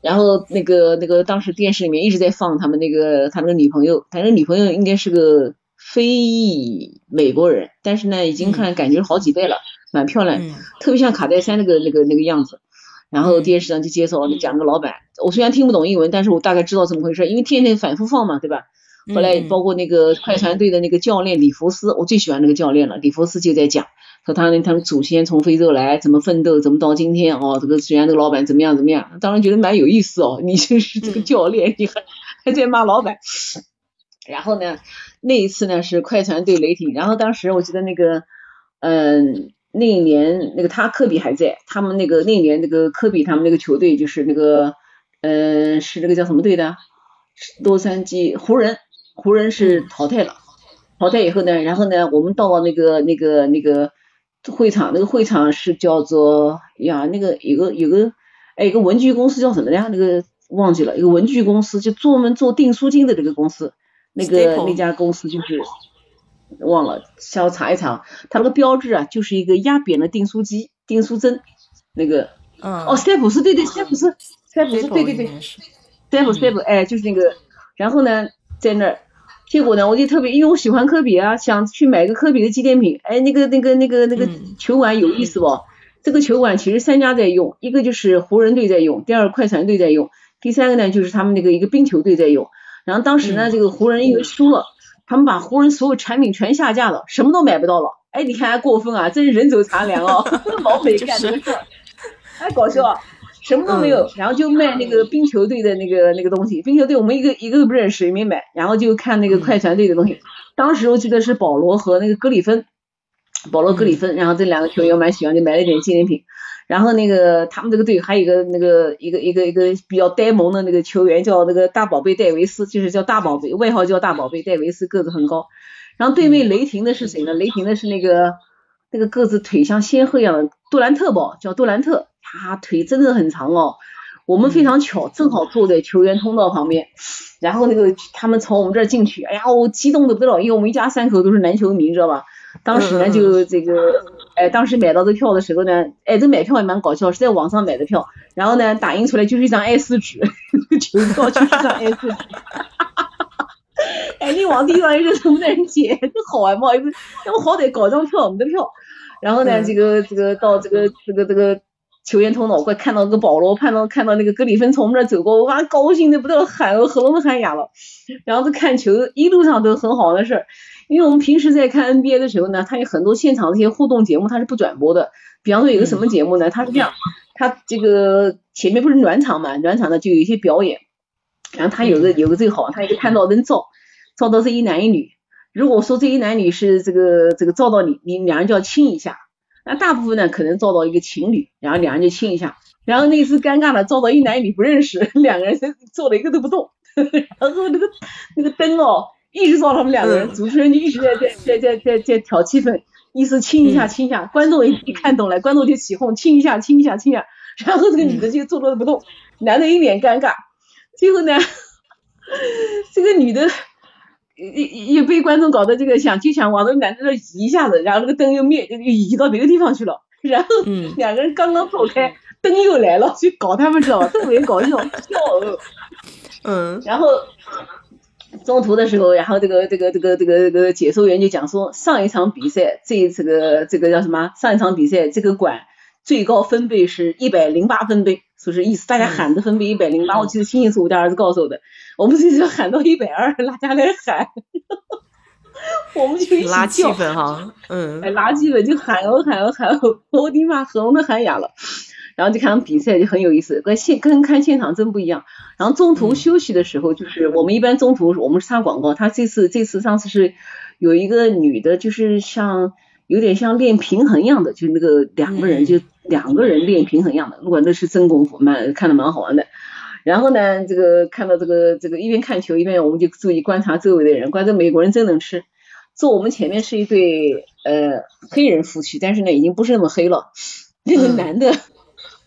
然后那个那个当时电视里面一直在放他们那个他那个女朋友，他那个女朋友应该是个非裔美国人，但是呢已经看感觉好几代了，蛮漂亮，特别像卡戴珊那个那个那个样子。然后电视上就介绍讲个老板，我虽然听不懂英文，但是我大概知道怎么回事，因为天天反复放嘛，对吧？后来包括那个快船队的那个教练里弗斯，我最喜欢那个教练了，里弗斯就在讲。说他们他们祖先从非洲来，怎么奋斗，怎么到今天哦？这个虽然这个老板怎么样怎么样，当然觉得蛮有意思哦。你就是这个教练，你还还在骂老板。然后呢，那一次呢是快船对雷霆，然后当时我记得那个，嗯，那一年那个他科比还在，他们那个那一年那个科比他们那个球队就是那个，嗯，是那个叫什么队的？洛杉矶湖人，湖人是淘汰了，淘汰以后呢，然后呢，我们到了那个那个那个会场，那个会场是叫做呀，那个有个有个哎，有个文具公司叫什么呀？那个忘记了，一个文具公司就专门做订书机的这个公司。那个那家公司就是忘了，下午查一查，它那个标志啊，就是一个压扁的订书机、订书针，那个，嗯，哦，塞普斯，对对，塞普斯，塞普斯，对对对，塞普塞普，哎，就是那个，然后呢，在那儿，结果呢，我就特别，因为我喜欢科比啊，想去买个科比的纪念品，哎，那个那个那个那个球馆有意思不？这个球馆其实三家在用，一个就是湖人队在用，第二个快船队在用，第三个呢就是他们那个一个冰球队在用。然后当时呢，这个湖人因为输了，他们把湖人所有产品全下架了，什么都买不到了。哎，你看还过分啊，真是人走茶凉哦，老美干这个事儿，太 搞笑啊，什么都没有，然后就卖那个冰球队的那个那个东西。冰球队我们一个一个都不认识，也没买。然后就看那个快船队的东西。当时我记得是保罗和那个格里芬，保罗格里芬，然后这两个球员蛮喜欢，就买了一点纪念品。然后那个他们这个队还有一个那个一个一个一个比较呆萌的那个球员叫那个大宝贝戴维斯，就是叫大宝贝，外号叫大宝贝戴维斯，个子很高。然后对面雷霆的是谁呢？雷霆的是那个那个个子腿像仙鹤一样的杜兰特吧，叫杜兰特，他腿真的很长哦。我们非常巧，正好坐在球员通道旁边。然后那个他们从我们这儿进去，哎呀，我激动的不得了，因为我们一家三口都是篮球迷，知道吧？当时呢就这个。哎，当时买到这票的时候呢，哎，这买票也蛮搞笑，是在网上买的票，然后呢，打印出来就是一张 A 四纸，球票就是一张 A 四纸，哎，你往地上一扔，什么人捡？这好玩嘛？那我好歹搞张票，我们的票。然后呢，这个这个到这个这个这个球员头脑，快看到个保罗，看到看到那个格里芬从我们这走过，哇，高兴的不得了，喊喉咙都喊哑了。然后这看球一路上都很好的事儿。因为我们平时在看 NBA 的时候呢，它有很多现场的一些互动节目，它是不转播的。比方说有个什么节目呢？它是这样，它这个前面不是暖场嘛，暖场呢就有一些表演，然后它有个有个最好，它一个探照灯照，照到这一男一女。如果说这一男女是这个这个照到你，你两人就要亲一下。那大部分呢可能照到一个情侣，然后两人就亲一下。然后那次尴尬的照到一男一女不认识，两个人坐了一个都不动，然后那个那个灯哦。一直照他们两个人，主持人就一直在在在在在在挑气氛，意思亲一下亲一下，观众一一看懂了，观众就起哄亲一下亲一下亲一下，然后这个女的就坐着不动，男的一脸尴尬，最后呢，这个女的也也被观众搞得这个想就想往那个男的那移一下子，然后那个灯又灭又移到别的地方去了，然后 两个人刚刚走开，灯又来了，就搞他们知道吧，特别搞笑，笑嗯，然后。中途的时候，然后这个这个这个这个这个解说员就讲说，上一场比赛，这一次个这个叫什么？上一场比赛这个馆最高分贝是一百零八分贝，说是意思，大家喊的分贝一百零八。我记得清清楚楚，我家儿子告诉我的。我们这次喊到一百二，大家来喊，我们就一起拉气氛哈，嗯，哎，拉气氛就喊哦喊哦喊哦，我的妈，喉咙都喊哑了。然后就看比赛就很有意思，跟现跟看现场真不一样。然后中途休息的时候，就是我们一般中途我们是插广告，他这次这次上次是有一个女的，就是像有点像练平衡一样的，就那个两个人就两个人练平衡一样的，不管那是真功夫，蛮看的蛮好玩的。然后呢，这个看到这个这个一边看球一边我们就注意观察周围的人，观察美国人真能吃。坐我们前面是一对呃黑人夫妻，但是呢已经不是那么黑了，那个男的。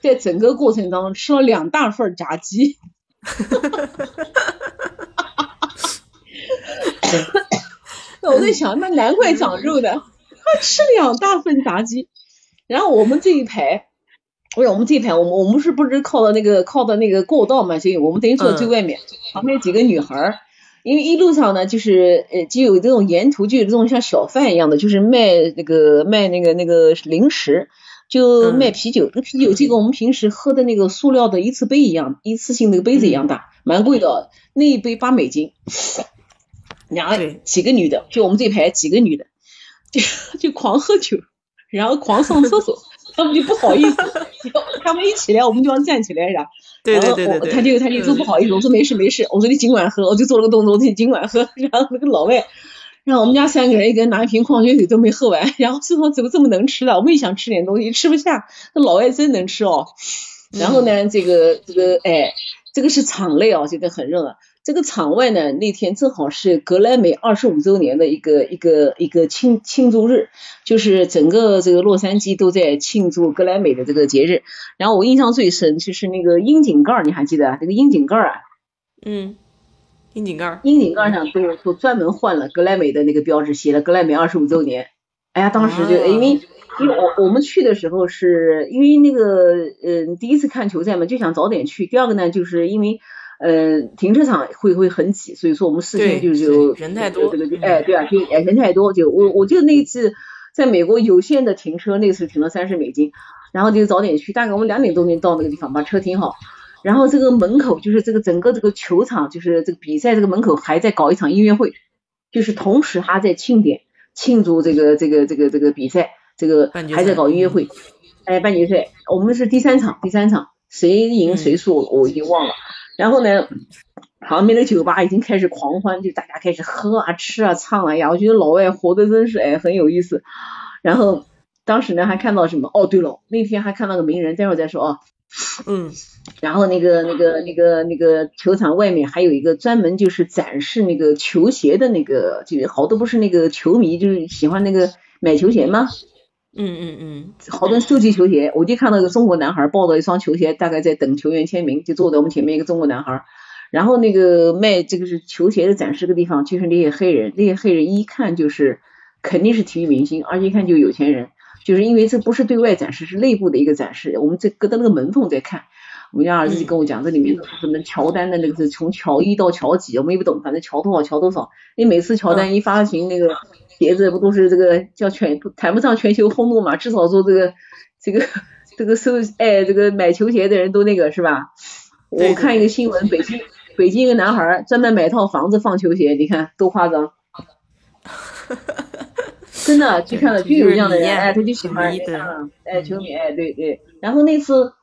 在整个过程当中吃了两大份炸鸡 那我在想，那难怪长肉的，他吃两大份炸鸡。然后我们这一排，不是我们这一排，我们我们是不是靠的那个靠的那个过道嘛？所以我们等于坐最外面，旁边几个女孩儿，因为一路上呢，就是呃，就有这种沿途就有这种像小贩一样的，就是卖那个卖那个那个零食。就卖啤酒，那啤酒就跟我们平时喝的那个塑料的一次杯一样，一次性那个杯子一样大，蛮贵的，那一杯八美金。两个几个女的，就我们这排几个女的，就 就狂喝酒，然后狂上厕所，他们就不好意思，他们一起来我们就要站起来，然 对对对对对。他就他就说不好意思，我说没事没事，我说你尽管喝，我就做了个动作，你尽管喝。然后那个老外，然后我们家三个人一个人拿一瓶矿泉水都没喝完，然后说怎么这么能吃了？我们也想吃点东西，吃不下。那老外真能吃哦。然后呢，这个这个哎，这个是场内哦，现在很热。这个场外呢，那天正好是格莱美二十五周年的一个一个一个庆庆祝日，就是整个这个洛杉矶都在庆祝格莱美的这个节日。然后我印象最深就是那个窨井盖，你还记得啊那个窨井盖啊？嗯，窨井盖，窨井盖上都都专门换了格莱美的那个标志，写了格莱美二十五周年。哎呀，当时就因为因为我我们去的时候是因为那个嗯第一次看球赛嘛，就想早点去。第二个呢，就是因为。呃，停车场会会很挤，所以说我们事先就就人太多，这个哎对啊，就哎人太多，就我我记得那一次在美国有限的停车，那次停了三十美金，然后就早点去，大概我们两点多钟到那个地方把车停好，然后这个门口就是这个整个这个球场，就是这个比赛这个门口还在搞一场音乐会，就是同时还在庆典庆祝这个这个这个这个比赛，这个还在搞音乐会，哎半决赛，我们是第三场第三场，谁赢谁输我已经忘了。然后呢，旁边的酒吧已经开始狂欢，就大家开始喝啊、吃啊、唱啊呀。我觉得老外活的真是哎很有意思。然后当时呢还看到什么？哦，对了，那天还看到个名人，待会儿再说啊。嗯。然后那个、那个、那个、那个球场外面还有一个专门就是展示那个球鞋的那个，就是好多不是那个球迷就是喜欢那个买球鞋吗？嗯嗯嗯，好多人收集球鞋，我就看到一个中国男孩抱着一双球鞋，大概在等球员签名，就坐在我们前面一个中国男孩。然后那个卖这个是球鞋的展示的地方，就是那些黑人，那些黑人一看就是肯定是体育明星，而且一看就有钱人，就是因为这不是对外展示，是内部的一个展示。我们在隔着那个门缝在看，我们家儿子就跟我讲，这里面什么乔丹的那个是从乔一到乔几，我们也不懂，反正乔多少乔多少。因为每次乔丹一发行那个。鞋子不都是这个叫全谈不上全球轰动嘛？至少说这个这个这个收哎这个买球鞋的人都那个是吧？我看一个新闻，北京北京一个男孩专门买套房子放球鞋，你看多夸张！真的去看了就有这样的人，哎，他就喜欢哎球迷哎对对，然后那次。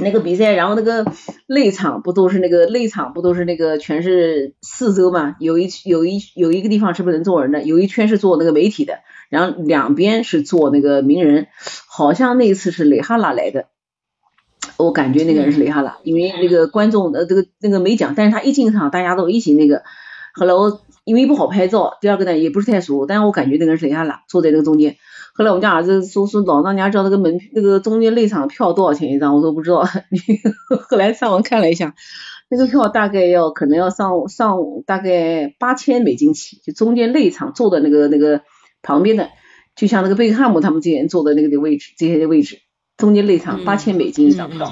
那个比赛，然后那个内场不都是那个内场不都是那个全是四周嘛？有一有一有一个地方是不能坐人的，有一圈是坐那个媒体的，然后两边是坐那个名人。好像那次是蕾哈娜来的，我感觉那个人是蕾哈娜，因为那个观众呃这个那个没讲，但是他一进场大家都一起那个。后来我因为不好拍照，第二个呢也不是太熟，但是我感觉那个人是蕾哈娜，坐在那个中间。后来我们家儿子说说老丈人家知道那个门那个中间内场票多少钱一张，我说不知道。后来上网看了一下，那个票大概要可能要上上大概八千美金起，就中间内场坐的那个那个旁边的，就像那个贝克汉姆他们这些人坐的那个的位置，这些的位置，中间内场八千美金一张票。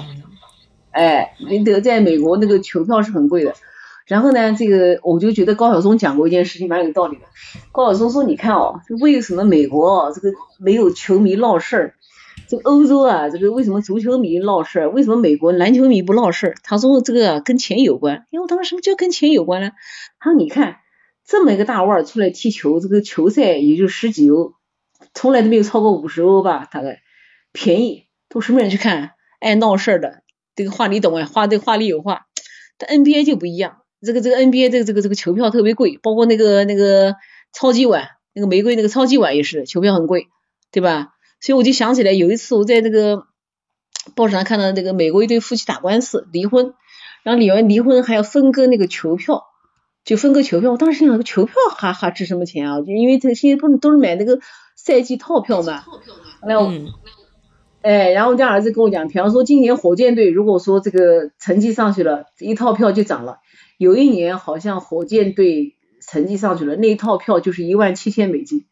哎，那个在美国那个球票是很贵的。然后呢，这个我就觉得高晓松讲过一件事情蛮有道理的。高晓松说：“你看哦，这为什么美国哦这个没有球迷闹事儿？这欧洲啊，这个为什么足球迷闹事儿？为什么美国篮球迷不闹事儿？”他说：“这个跟钱有关。”因为我当时什么叫跟钱有关呢？他说：“你看这么一个大腕儿出来踢球，这个球赛也就十几欧，从来都没有超过五十欧吧？大概便宜，都什么人去看？爱闹事儿的。这个话你懂啊？话这话里有话。但 NBA 就不一样。”这个这个 NBA 这个这个这个球票特别贵，包括那个那个超级碗，那个玫瑰那个超级碗也是球票很贵，对吧？所以我就想起来有一次我在那个报纸上看到那个美国一对夫妻打官司离婚，然后离完离婚还要分割那个球票，就分割球票。我当时想，个球票还还值什么钱啊？就因为这些不是都是买那个赛季套票嘛。然后，哎，然后我家儿子跟我讲，比方说今年火箭队如果说这个成绩上去了，一套票就涨了。有一年好像火箭队成绩上去了，那一套票就是一万七千美金，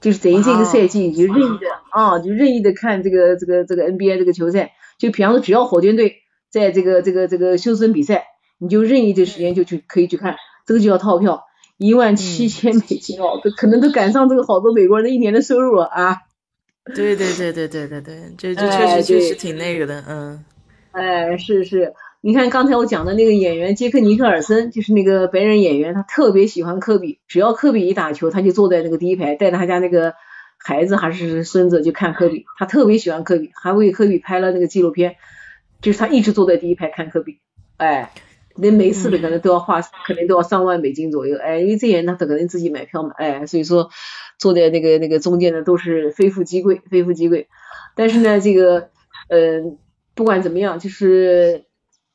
就是等于这个赛季你就任意的啊，就任意的看这个这个这个 NBA 这个球赛，就比方说只要火箭队在这个这个这个休斯顿比赛，你就任意的时间就去可以去看，这个就叫套票，一万七千美金哦，这可能都赶上这个好多美国人的一年的收入了啊。对对对对对对对，这这确实确实挺那个的，嗯。哎，是是。你看刚才我讲的那个演员杰克尼克尔森，就是那个白人演员，他特别喜欢科比，只要科比一打球，他就坐在那个第一排，带着他家那个孩子还是孙子就看科比，他特别喜欢科比，还为科比拍了那个纪录片。就是他一直坐在第一排看科比，哎，那每次的可能都要花，可能都要上万美金左右，哎，因为这些人他可能自己买票嘛，哎，所以说坐在那个那个中间的都是非富即贵，非富即贵。但是呢，这个，呃，不管怎么样，就是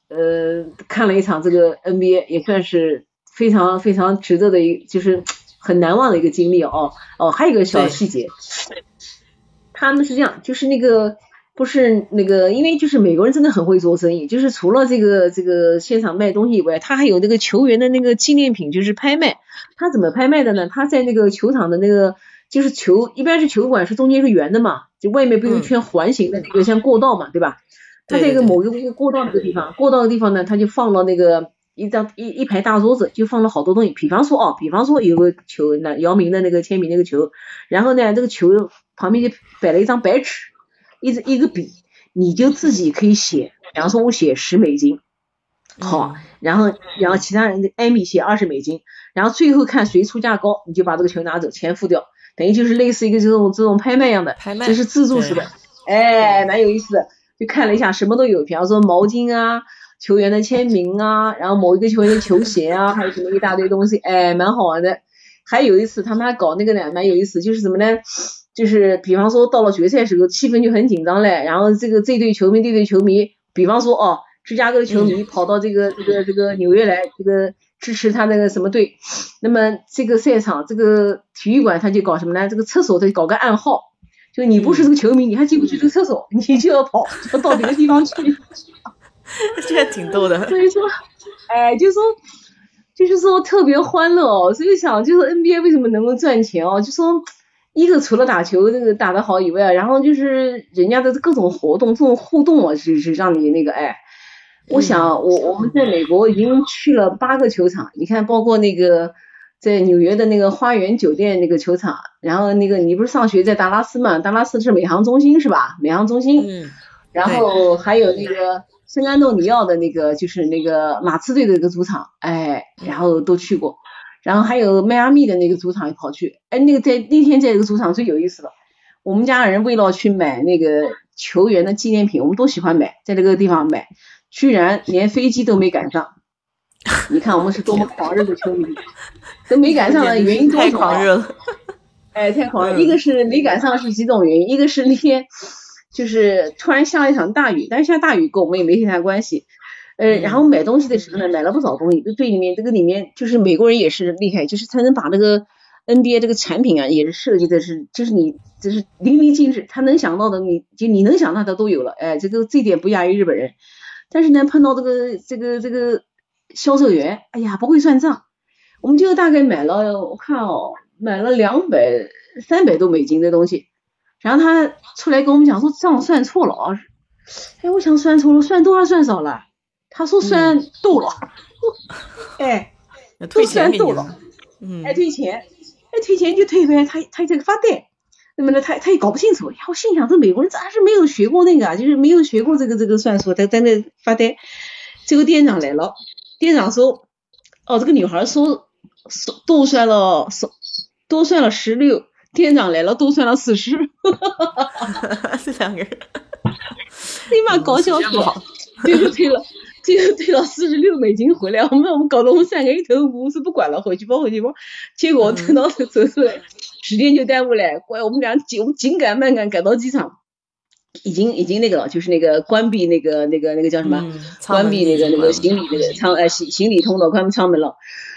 呃，看了一场这个 NBA，也算是非常非常值得的一，就是很难忘的一个经历哦。哦，还有一个小细节，他们是这样，就是那个。不是那个，因为就是美国人真的很会做生意，就是除了这个这个现场卖东西以外，他还有那个球员的那个纪念品，就是拍卖。他怎么拍卖的呢？他在那个球场的那个，就是球一般是球馆是中间是圆的嘛，就外面不有一圈环形的那个像过道嘛，对吧？他在一个某一个过道那个地方，过道的地方呢，它就放了那个一张一一排大桌子，就放了好多东西。比方说哦，比方说有个球，那姚明的那个签名那个球，然后呢，这个球旁边就摆了一张白纸。一一个笔，你就自己可以写，比方说我写十美金，好，然后然后其他人艾米写二十美金，然后最后看谁出价高，你就把这个球拿走，钱付掉，等于就是类似一个这种这种拍卖一样的，拍卖，这是自助式的，哎，蛮有意思的，就看了一下，什么都有，比方说毛巾啊，球员的签名啊，然后某一个球员的球鞋啊，还有什么一大堆东西，哎，蛮好玩的。还有一次他们还搞那个呢，蛮有意思，就是什么呢？就是比方说到了决赛时候，气氛就很紧张嘞。然后这个这队球迷，这队球迷，比方说哦，芝加哥的球迷跑到这个这个这个纽约来，这个支持他那个什么队。那么这个赛场，这个体育馆他就搞什么呢？这个厕所他就搞个暗号，就你不是这个球迷，你还进不去这个厕所，你就要跑，要到别的地方去。这还挺逗的。所以说，哎，就说就是说特别欢乐哦。所以想就是 NBA 为什么能够赚钱哦？就说。一个除了打球这个打得好以外，然后就是人家的各种活动，这种互动啊，是是让你那个哎，我想我我们在美国已经去了八个球场，你看包括那个在纽约的那个花园酒店那个球场，然后那个你不是上学在达拉斯嘛？达拉斯是美航中心是吧？美航中心，嗯，然后还有那个圣安东尼奥的那个就是那个马刺队的一个主场，哎，然后都去过。然后还有迈阿密的那个主场也跑去，哎，那个在那天在这个主场最有意思了。我们家人为了去买那个球员的纪念品，我们都喜欢买，在这个地方买，居然连飞机都没赶上。你看我们是多么狂热的球迷，都没赶上的原因？太狂热了。哎，太狂热。一个是没赶上是几种原因，一个是那天就是突然下了一场大雨，但是下大雨跟我们也没太大关系。呃，然后买东西的时候呢，买了不少东西。这队里面，这个里面就是美国人也是厉害，就是他能把那个 NBA 这个产品啊，也是设计的是，就是你就是淋漓尽致，他能想到的，你就你能想到的都有了。哎，这个这点不亚于日本人。但是呢，碰到这个这个这个销售员，哎呀，不会算账。我们就大概买了，我看哦，买了两百三百多美金的东西，然后他出来跟我们讲说账算错了啊。哎，我想算错了，算多还算少了？他说算多了，哎，都算多了，嗯，还退钱，还退钱就退呗，他他这个发呆，那么呢，他他也搞不清楚，呀，我心想这美国人咋是没有学过那个啊，就是没有学过这个这个算术，他在那发呆，这个店长来了，店长说，哦，这个女孩说说多算了，说多算了十六，店长来了多算了四十，哈哈哈哈哈，这两个人，立马搞笑死了，最后 退了。最后退了四十六美金回来，我们我们搞得我们三个一头雾水，不管了，回去吧回去吧。结果等到走出来，时间就耽误了，怪我们俩紧我们紧赶慢赶赶到机场，已经已经那个了，就是那个关闭那个那个那个叫什么？关闭那个那个行李那个仓呃行行李通道，关闭舱门了。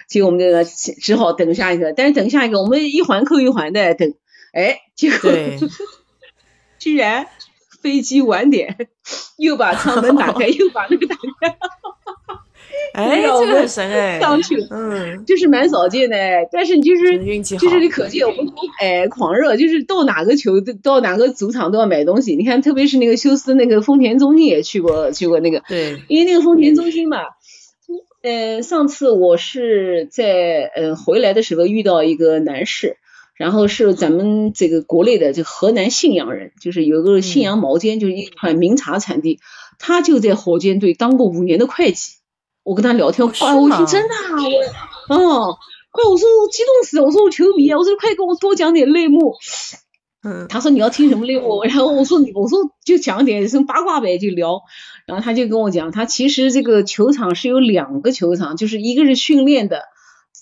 结果我们这个只好等下一个，但是等下一个我们一环扣一环的等，哎，结果 居然。飞机晚点，又把舱门打开，又把那个打开，哎，这个很神哎，上去了，嗯，就是蛮少见的，但是你就是就是你可见我们哎狂热，就是到哪个球到哪个主场都要买东西。你看，特别是那个休斯那个丰田中心也去过去过那个，对，因为那个丰田中心嘛，呃，上次我是在呃回来的时候遇到一个男士。然后是咱们这个国内的这河南信阳人，就是有个信阳毛尖，就是一款名茶产地，他就在火箭队当过五年的会计。我跟他聊天，哇，我听真的，我，哦，快，我说我激动死了，我说我球迷啊，我说快给我多讲点内幕。嗯，他说你要听什么内幕？然后我说你，我说就讲点什么八卦呗，就聊。然后他就跟我讲，他其实这个球场是有两个球场，就是一个是训练的，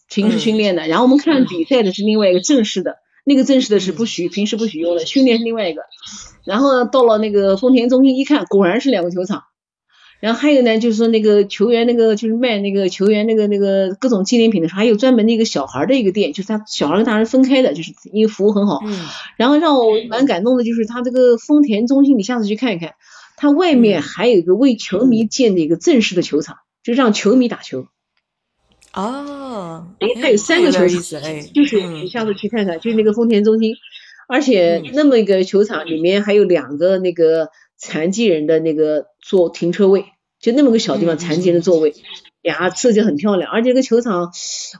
平时训练的，然后我们看比赛的是另外一个正式的，那个正式的是不许平时不许用的，训练是另外一个。然后到了那个丰田中心一看，果然是两个球场。然后还有呢，就是说那个球员那个就是卖那个球员那个那个各种纪念品的时候，还有专门的一个小孩的一个店，就是他小孩跟大人分开的，就是因为服务很好。嗯。然后让我蛮感动的，就是他这个丰田中心，你下次去看一看，它外面还有一个为球迷建的一个正式的球场，就让球迷打球。哦。哎，它有三个球场，就是你下次去看看，就是那个丰田中心，而且那么一个球场里面还有两个那个。残疾人的那个坐停车位，就那么个小地方，残疾人的座位，呀，设计很漂亮。而且这个球场，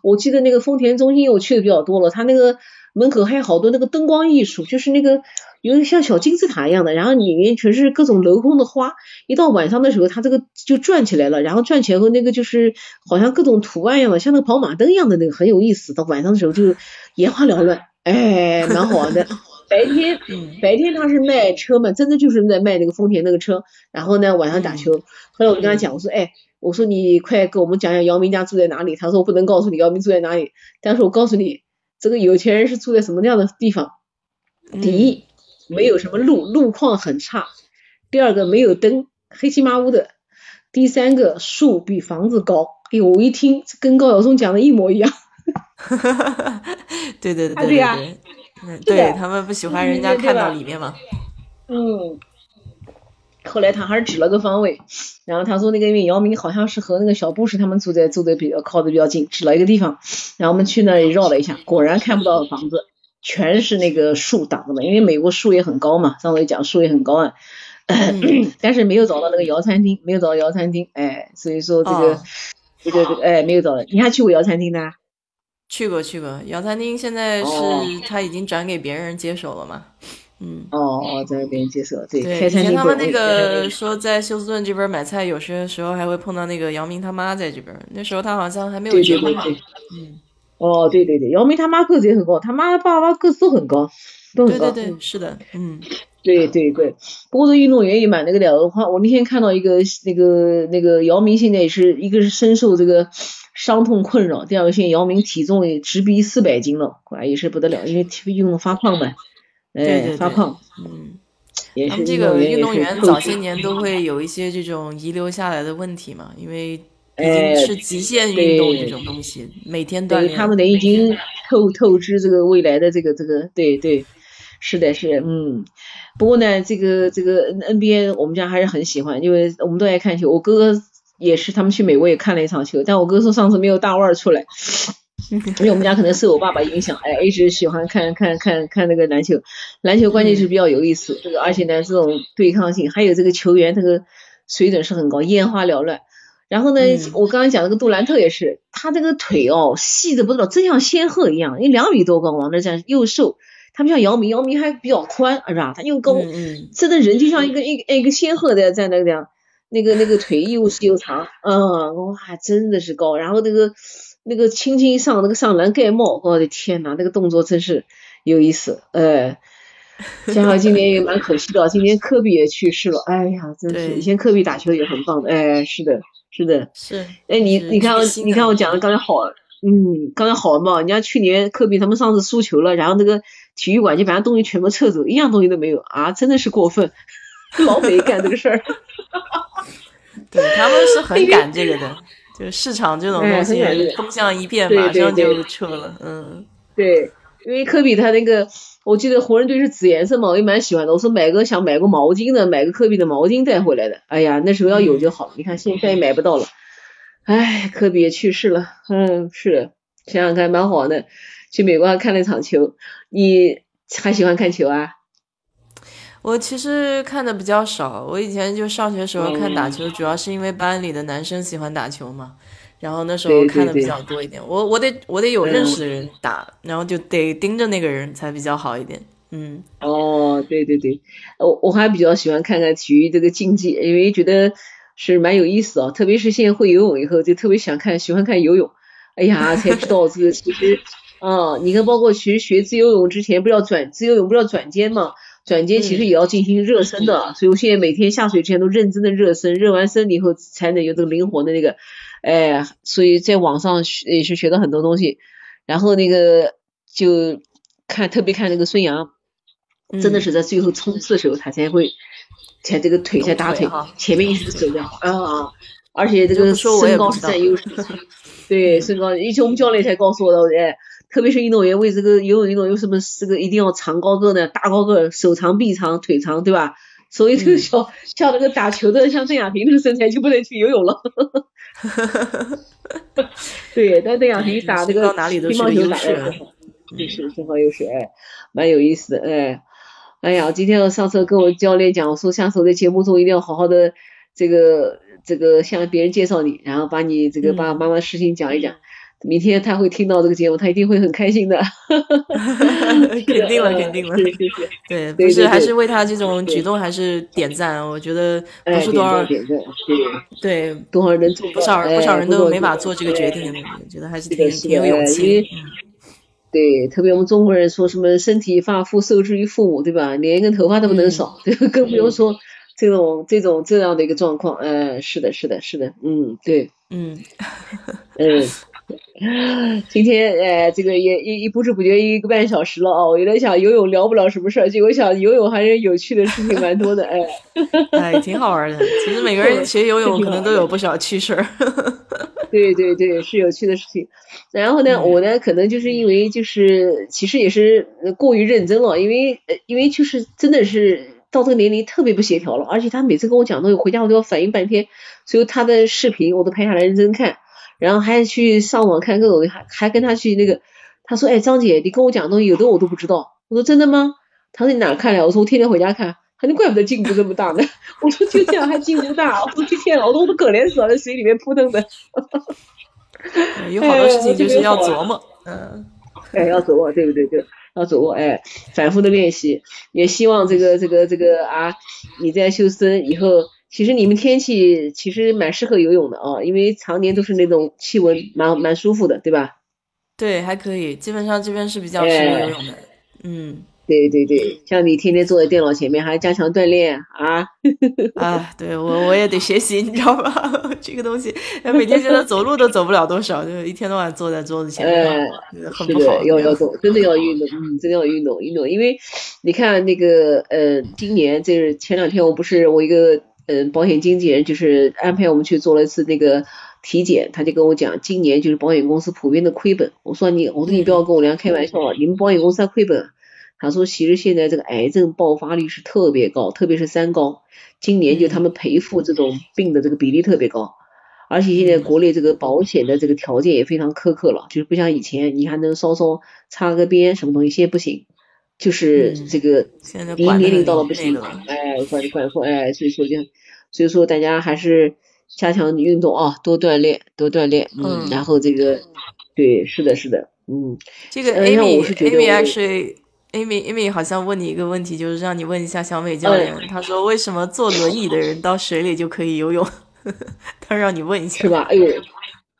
我记得那个丰田中心我去的比较多了，它那个门口还有好多那个灯光艺术，就是那个有点像小金字塔一样的，然后里面全是各种镂空的花。一到晚上的时候，它这个就转起来了，然后转起来后那个就是好像各种图案一样的，像那个跑马灯一样的那个很有意思。到晚上的时候就眼花缭乱，哎，蛮好玩的。白天，白天他是卖车嘛，真的就是在卖那个丰田那个车。然后呢，晚上打球。后来我就跟他讲，我说，哎，我说你快给我们讲讲姚明家住在哪里。他说我不能告诉你姚明住在哪里，但是我告诉你，这个有钱人是住在什么样的地方。第一，没有什么路，路况很差。第二个，没有灯，黑漆麻乌的。第三个，树比房子高。哎呦，我一听跟高晓松讲的一模一样。哈哈哈哈对对对对对。嗯，对他们不喜欢人家看到里面嘛。嗯。后来他还是指了个方位，然后他说那个因为姚明好像是和那个小布什他们住在住的比较靠的比较近，指了一个地方，然后我们去那里绕了一下，果然看不到房子，全是那个树挡着的，因为美国树也很高嘛，上次讲树也很高啊。但是没有找到那个姚餐厅，没有找到姚餐厅，哎，所以说这个这个这个哎没有找到，你还去过姚餐厅呢？去过去过，姚餐厅现在是他已经转给别人接手了嘛？嗯，哦哦，转给别人接手，对。以前他们那个说在休斯顿这边买菜，有些时候还会碰到那个姚明他妈在这边，那时候他好像还没有结婚嘛。嗯，哦，对对对，姚明他妈个子也很高，他妈爸爸个子都很高，都很高。对对对，是的，嗯，对对对。不过这运动员也蛮那个的，话我那天看到一个那个那个姚明现在也是一个是深受这个。伤痛困扰。第二个，现在姚明体重也直逼四百斤了，啊也是不得了，因为体运动发胖呗，哎，发胖。嗯，他们这个运动员早些年都会有一些这种遗留下来的问题嘛，因为已经是极限运动这种东西，每天锻炼。他们得已经透透支这个未来的这个这个，对对，是的是，嗯。不过呢，这个这个 NBA 我们家还是很喜欢，因为我们都爱看球，我哥哥。也是，他们去美国也看了一场球，但我哥说上次没有大腕出来，因为我们家可能受我爸爸影响，哎，一直喜欢看看看看那个篮球，篮球关键是比较有意思，这个而且呢这种对抗性，还有这个球员这个水准是很高，眼花缭乱。然后呢，我刚刚讲那个杜兰特也是，他这个腿哦细的不知道，真像仙鹤一样，因为两米多高往那站又瘦，他不像姚明，姚明还比较宽是吧？他又高，真的人就像一个一个一个仙鹤的在那个地方。那个那个腿又细又长，嗯，哇，真的是高。然后那个那个轻轻一上那个上篮盖帽，我的天呐，那个动作真是有意思。哎，加上今年也蛮可惜的，今年科比也去世了。哎呀，真是，以前科比打球也很棒的。哎，是的，是的，是。哎，你你看你看我讲的刚才好，嗯，刚才好嘛。人家去年科比他们上次输球了，然后那个体育馆就把他东西全部撤走，一样东西都没有啊，真的是过分。老美干这个事儿，对他们是很赶这个的，就市场这种东西，风向一变，马上就撤了。嗯，对，因为科比他那个，我记得湖人队是紫颜色嘛，我也蛮喜欢的。我说买个想买个毛巾的，买个科比的毛巾带回来的。哎呀，那时候要有就好，你看现在也买不到了。哎，科比也去世了。嗯，是，想想看蛮好的。去美国还看了一场球，你还喜欢看球啊？我其实看的比较少，我以前就上学时候看打球，主要是因为班里的男生喜欢打球嘛，然后那时候看的比较多一点。我我得我得有认识的人打，然后就得盯着那个人才比较好一点。嗯，哦，对对对，我我还比较喜欢看看体育这个竞技，因为觉得是蛮有意思啊，特别是现在会游泳以后，就特别想看，喜欢看游泳。哎呀，才知道这个其实，啊，你看，包括其实学自由泳之前，不是要转自由泳，不是要转肩嘛？转肩其实也要进行热身的，所以我现在每天下水之前都认真的热身，热完身以后才能有这个灵活的那个，哎，所以在网上学也是学到很多东西，然后那个就看特别看那个孙杨，真的是在最后冲刺的时候他才会，才这个腿才大腿，前面一直走的啊，而且这个身高是占优势，对身高，以前我们教练才告诉我的，哎。特别是运动员为这个游泳运动有什么这个一定要长高个呢？大高个，手长臂长腿长，对吧？所以这个小像那个打球的，像邓亚萍那个身材就不能去游泳了。对，但邓亚萍打这个乒乓球打的是身高优势，哎，蛮有意思的，哎，哎呀，今天我上次跟我教练讲，我说下次我在节目中一定要好好的这个这个向别人介绍你，然后把你这个爸爸妈妈事情讲一讲。明天他会听到这个节目，他一定会很开心的。肯定了，肯定了。对，不是，还是为他这种举动还是点赞。我觉得不是多少点赞，对，多少人做不少不少人都没法做这个决定。我觉得还是挺挺有勇气。对，特别我们中国人说什么“身体发肤受之于父母”，对吧？连一根头发都不能少，对吧？更不用说这种这种这样的一个状况。嗯，是的，是的，是的，嗯，对，嗯，嗯。今天呃，这个也一一不知不觉一个半小时了啊！我有点想游泳聊不了什么事儿，结果想游泳还是有趣的事情蛮多的哎。哎，挺好玩的。其实每个人学游泳可能都有不少趣事儿。对对对，是有趣的事情。然后呢，我呢可能就是因为就是其实也是过于认真了，因为呃因为就是真的是到这个年龄特别不协调了，而且他每次跟我讲东西，回家我都要反应半天，所以他的视频我都拍下来认真看。然后还去上网看各种，还还跟他去那个，他说：“哎，张姐，你跟我讲东西，有的我都不知道。”我说：“真的吗？”他说：“你哪看了？”我说：“我天天回家看。”他说：“怪不得进步这么大呢。”我说：“就这样还进步大？”我说：“天哪，我都可怜死了，在水里面扑腾的。”有好多事情就是要琢磨，嗯，哎，要琢磨，对不对？就，要琢磨，哎，反复的练习，也希望这个这个这个啊，你在修身以后。其实你们天气其实蛮适合游泳的啊，因为常年都是那种气温蛮蛮舒服的，对吧？对，还可以，基本上这边是比较适合游泳的。嗯，对对对，像你天天坐在电脑前面，还加强锻炼啊？啊，对我我也得学习，你知道吧？这个东西，每天现在走路都走不了多少，就一天到晚坐在桌子前面，很不好。要要动，真的要运动，嗯，真的要运动运动，因为你看那个呃，今年就是前两天我不是我一个。嗯，保险经纪人就是安排我们去做了一次那个体检，他就跟我讲，今年就是保险公司普遍的亏本。我说你，我说你不要跟我俩开玩笑，你们保险公司还亏本？他说其实现在这个癌症爆发率是特别高，特别是三高，今年就他们赔付这种病的这个比例特别高，而且现在国内这个保险的这个条件也非常苛刻了，就是不像以前你还能稍稍擦个边什么东西，现在不行。就是这个，已经年龄到了不行了，哎，管管控，哎，所以说就，所以说大家还是加强运动啊，多锻炼，多锻炼，嗯，然后这个，对，是的，是的，嗯，这个 Amy，Amy 好像问你一个问题，就是让你问一下小美教练，他说为什么坐轮椅的人到水里就可以游泳？他让你问一下，是吧？哎呦。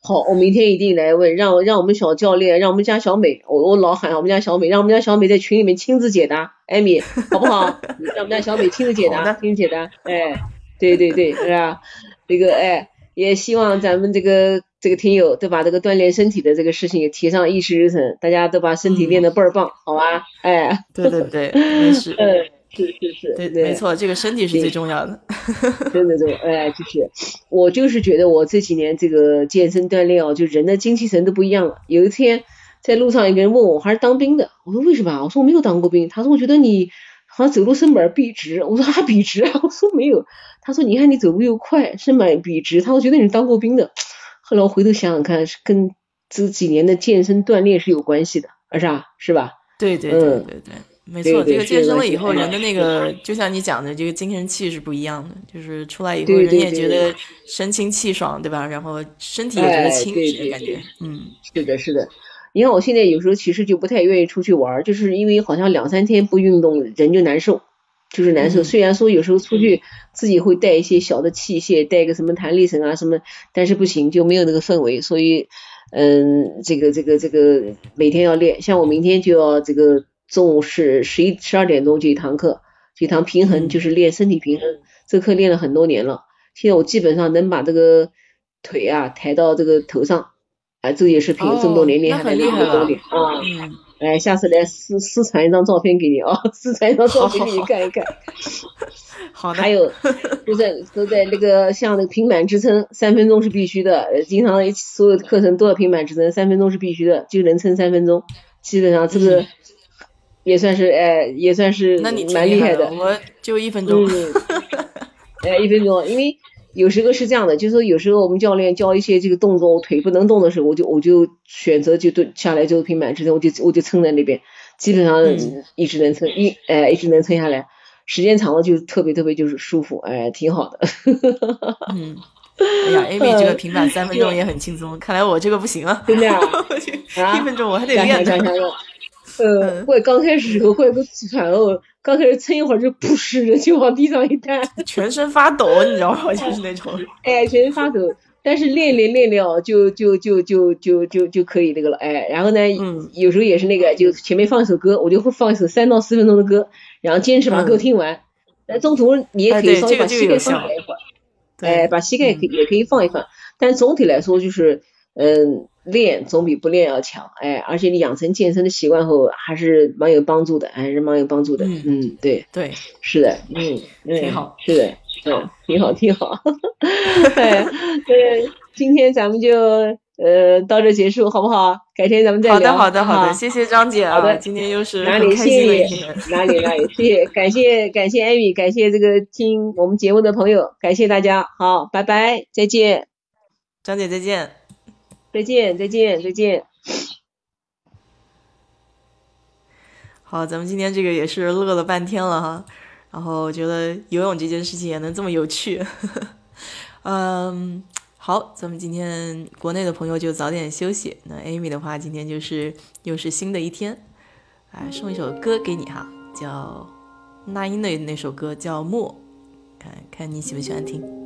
好，我明天一定来问，让让我们小教练，让我们家小美，我我老喊我们家小美，让我们家小美在群里面亲自解答，艾米，好不好？让我们家小美亲自解答，亲自解答，哎，对对对，是吧？那个哎，也希望咱们这个这个听友都把这个锻炼身体的这个事情也提上议事日程，大家都把身体练得倍儿棒，好吧？哎，对对对，没事。是是是，对对，没错，这个身体是最重要的。真的对，哎，就是我就是觉得我这几年这个健身锻炼哦，就人的精气神都不一样了。有一天在路上，一个人问我，还是当兵的，我说为什么？我说我没有当过兵。他说我觉得你好像走路身板笔直。我说还笔直啊？我说没有。他说你看你走路又快，身板笔直。他说觉得你当过兵的。后来我回头想想看，是跟这几年的健身锻炼是有关系的，是吧？是吧？对对对对对。没错，这个健身了以后，人的那个就像你讲的，这个精神气是不一样的。就是出来以后，人也觉得神清气爽，对吧？然后身体也觉得轻实，感觉，嗯，是的，是的。你看我现在有时候其实就不太愿意出去玩，就是因为好像两三天不运动，人就难受，就是难受。虽然说有时候出去自己会带一些小的器械，带个什么弹力绳啊什么，但是不行，就没有那个氛围。所以，嗯，这个这个这个每天要练，像我明天就要这个。中午是十一十二点钟这一堂课，这堂平衡就是练身体平衡，这课练了很多年了。现在我基本上能把这个腿啊抬到这个头上，啊，这也是凭这么多年练下来的功力啊。哎，下次来私私传一张照片给你啊，私传一张照片给你看一看。好的。还有都在都在那个像那个平板支撑，三分钟是必须的。经常所有课程都要平板支撑，三分钟是必须的，就能撑三分钟。基本上这个 也算是哎，也算是蛮厉害的。我就一分钟。哎，一分钟，因为。有时候是这样的，就是说有时候我们教练教一些这个动作，我腿不能动的时候，我就我就选择就蹲下来就平板支撑，我就我就撑在那边，基本上一直能撑一哎一直能撑下来，时间长了就特别特别就是舒服，哎挺好的。嗯，哎呀，Amy 这个平板三分钟也很轻松，看来我这个不行啊。真的啊？一分钟我还得练。呃，我刚开始时候会有个喘哦，刚开始撑一会儿就扑哧的就往地上一瘫，全身发抖，你知道吗？就是那种，哎，全身发抖。但是练练练练哦，就就就就就就就可以那个了，哎，然后呢，有时候也是那个，就前面放一首歌，我就会放一首三到四分钟的歌，然后坚持把歌听完。那中途你也可以稍微把膝盖放开一会儿，哎，把膝盖可也可以放一放。但总体来说就是，嗯。练总比不练要强，哎，而且你养成健身的习惯后，还是蛮有帮助的，还是蛮有帮助的。嗯，对，对，是的，嗯，挺好，是的，嗯，挺好，挺好。对，对，今天咱们就呃到这结束，好不好？改天咱们再聊。好的，好的，好的，谢谢张姐啊。好的，今天又是哪里？谢谢，哪里哪里？谢谢，感谢感谢艾米，感谢这个听我们节目的朋友，感谢大家，好，拜拜，再见。张姐再见。再见，再见，再见。好，咱们今天这个也是乐了半天了哈。然后我觉得游泳这件事情也能这么有趣。嗯，好，咱们今天国内的朋友就早点休息。那 Amy 的话，今天就是又是新的一天。来送一首歌给你哈，叫那英的那首歌叫《默》，看看你喜不喜欢听。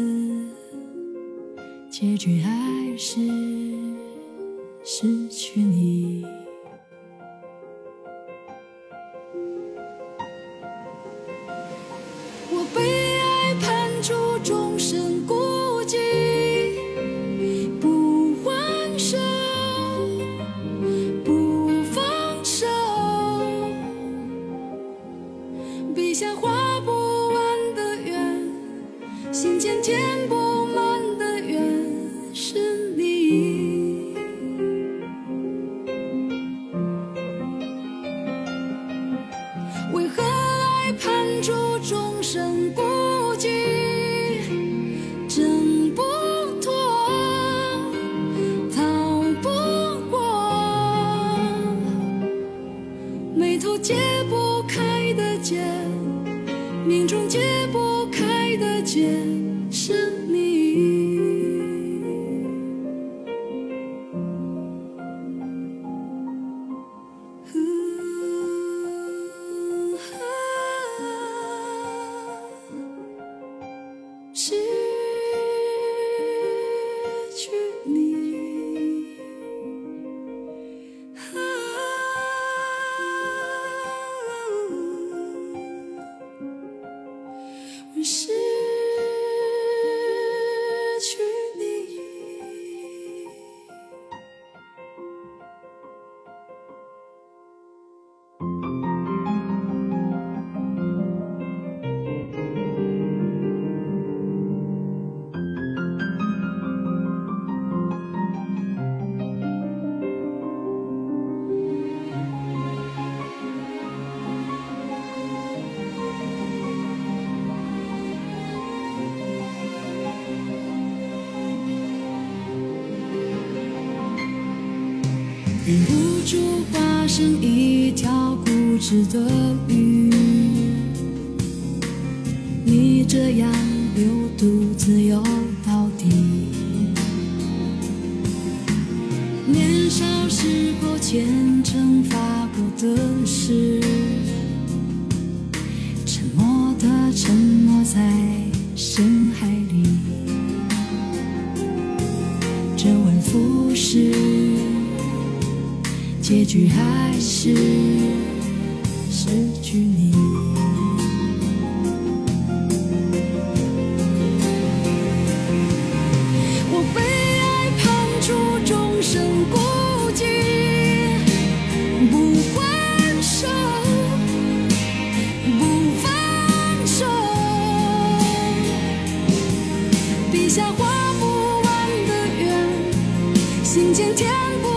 结局还是失去你。那画不完的圆心间填不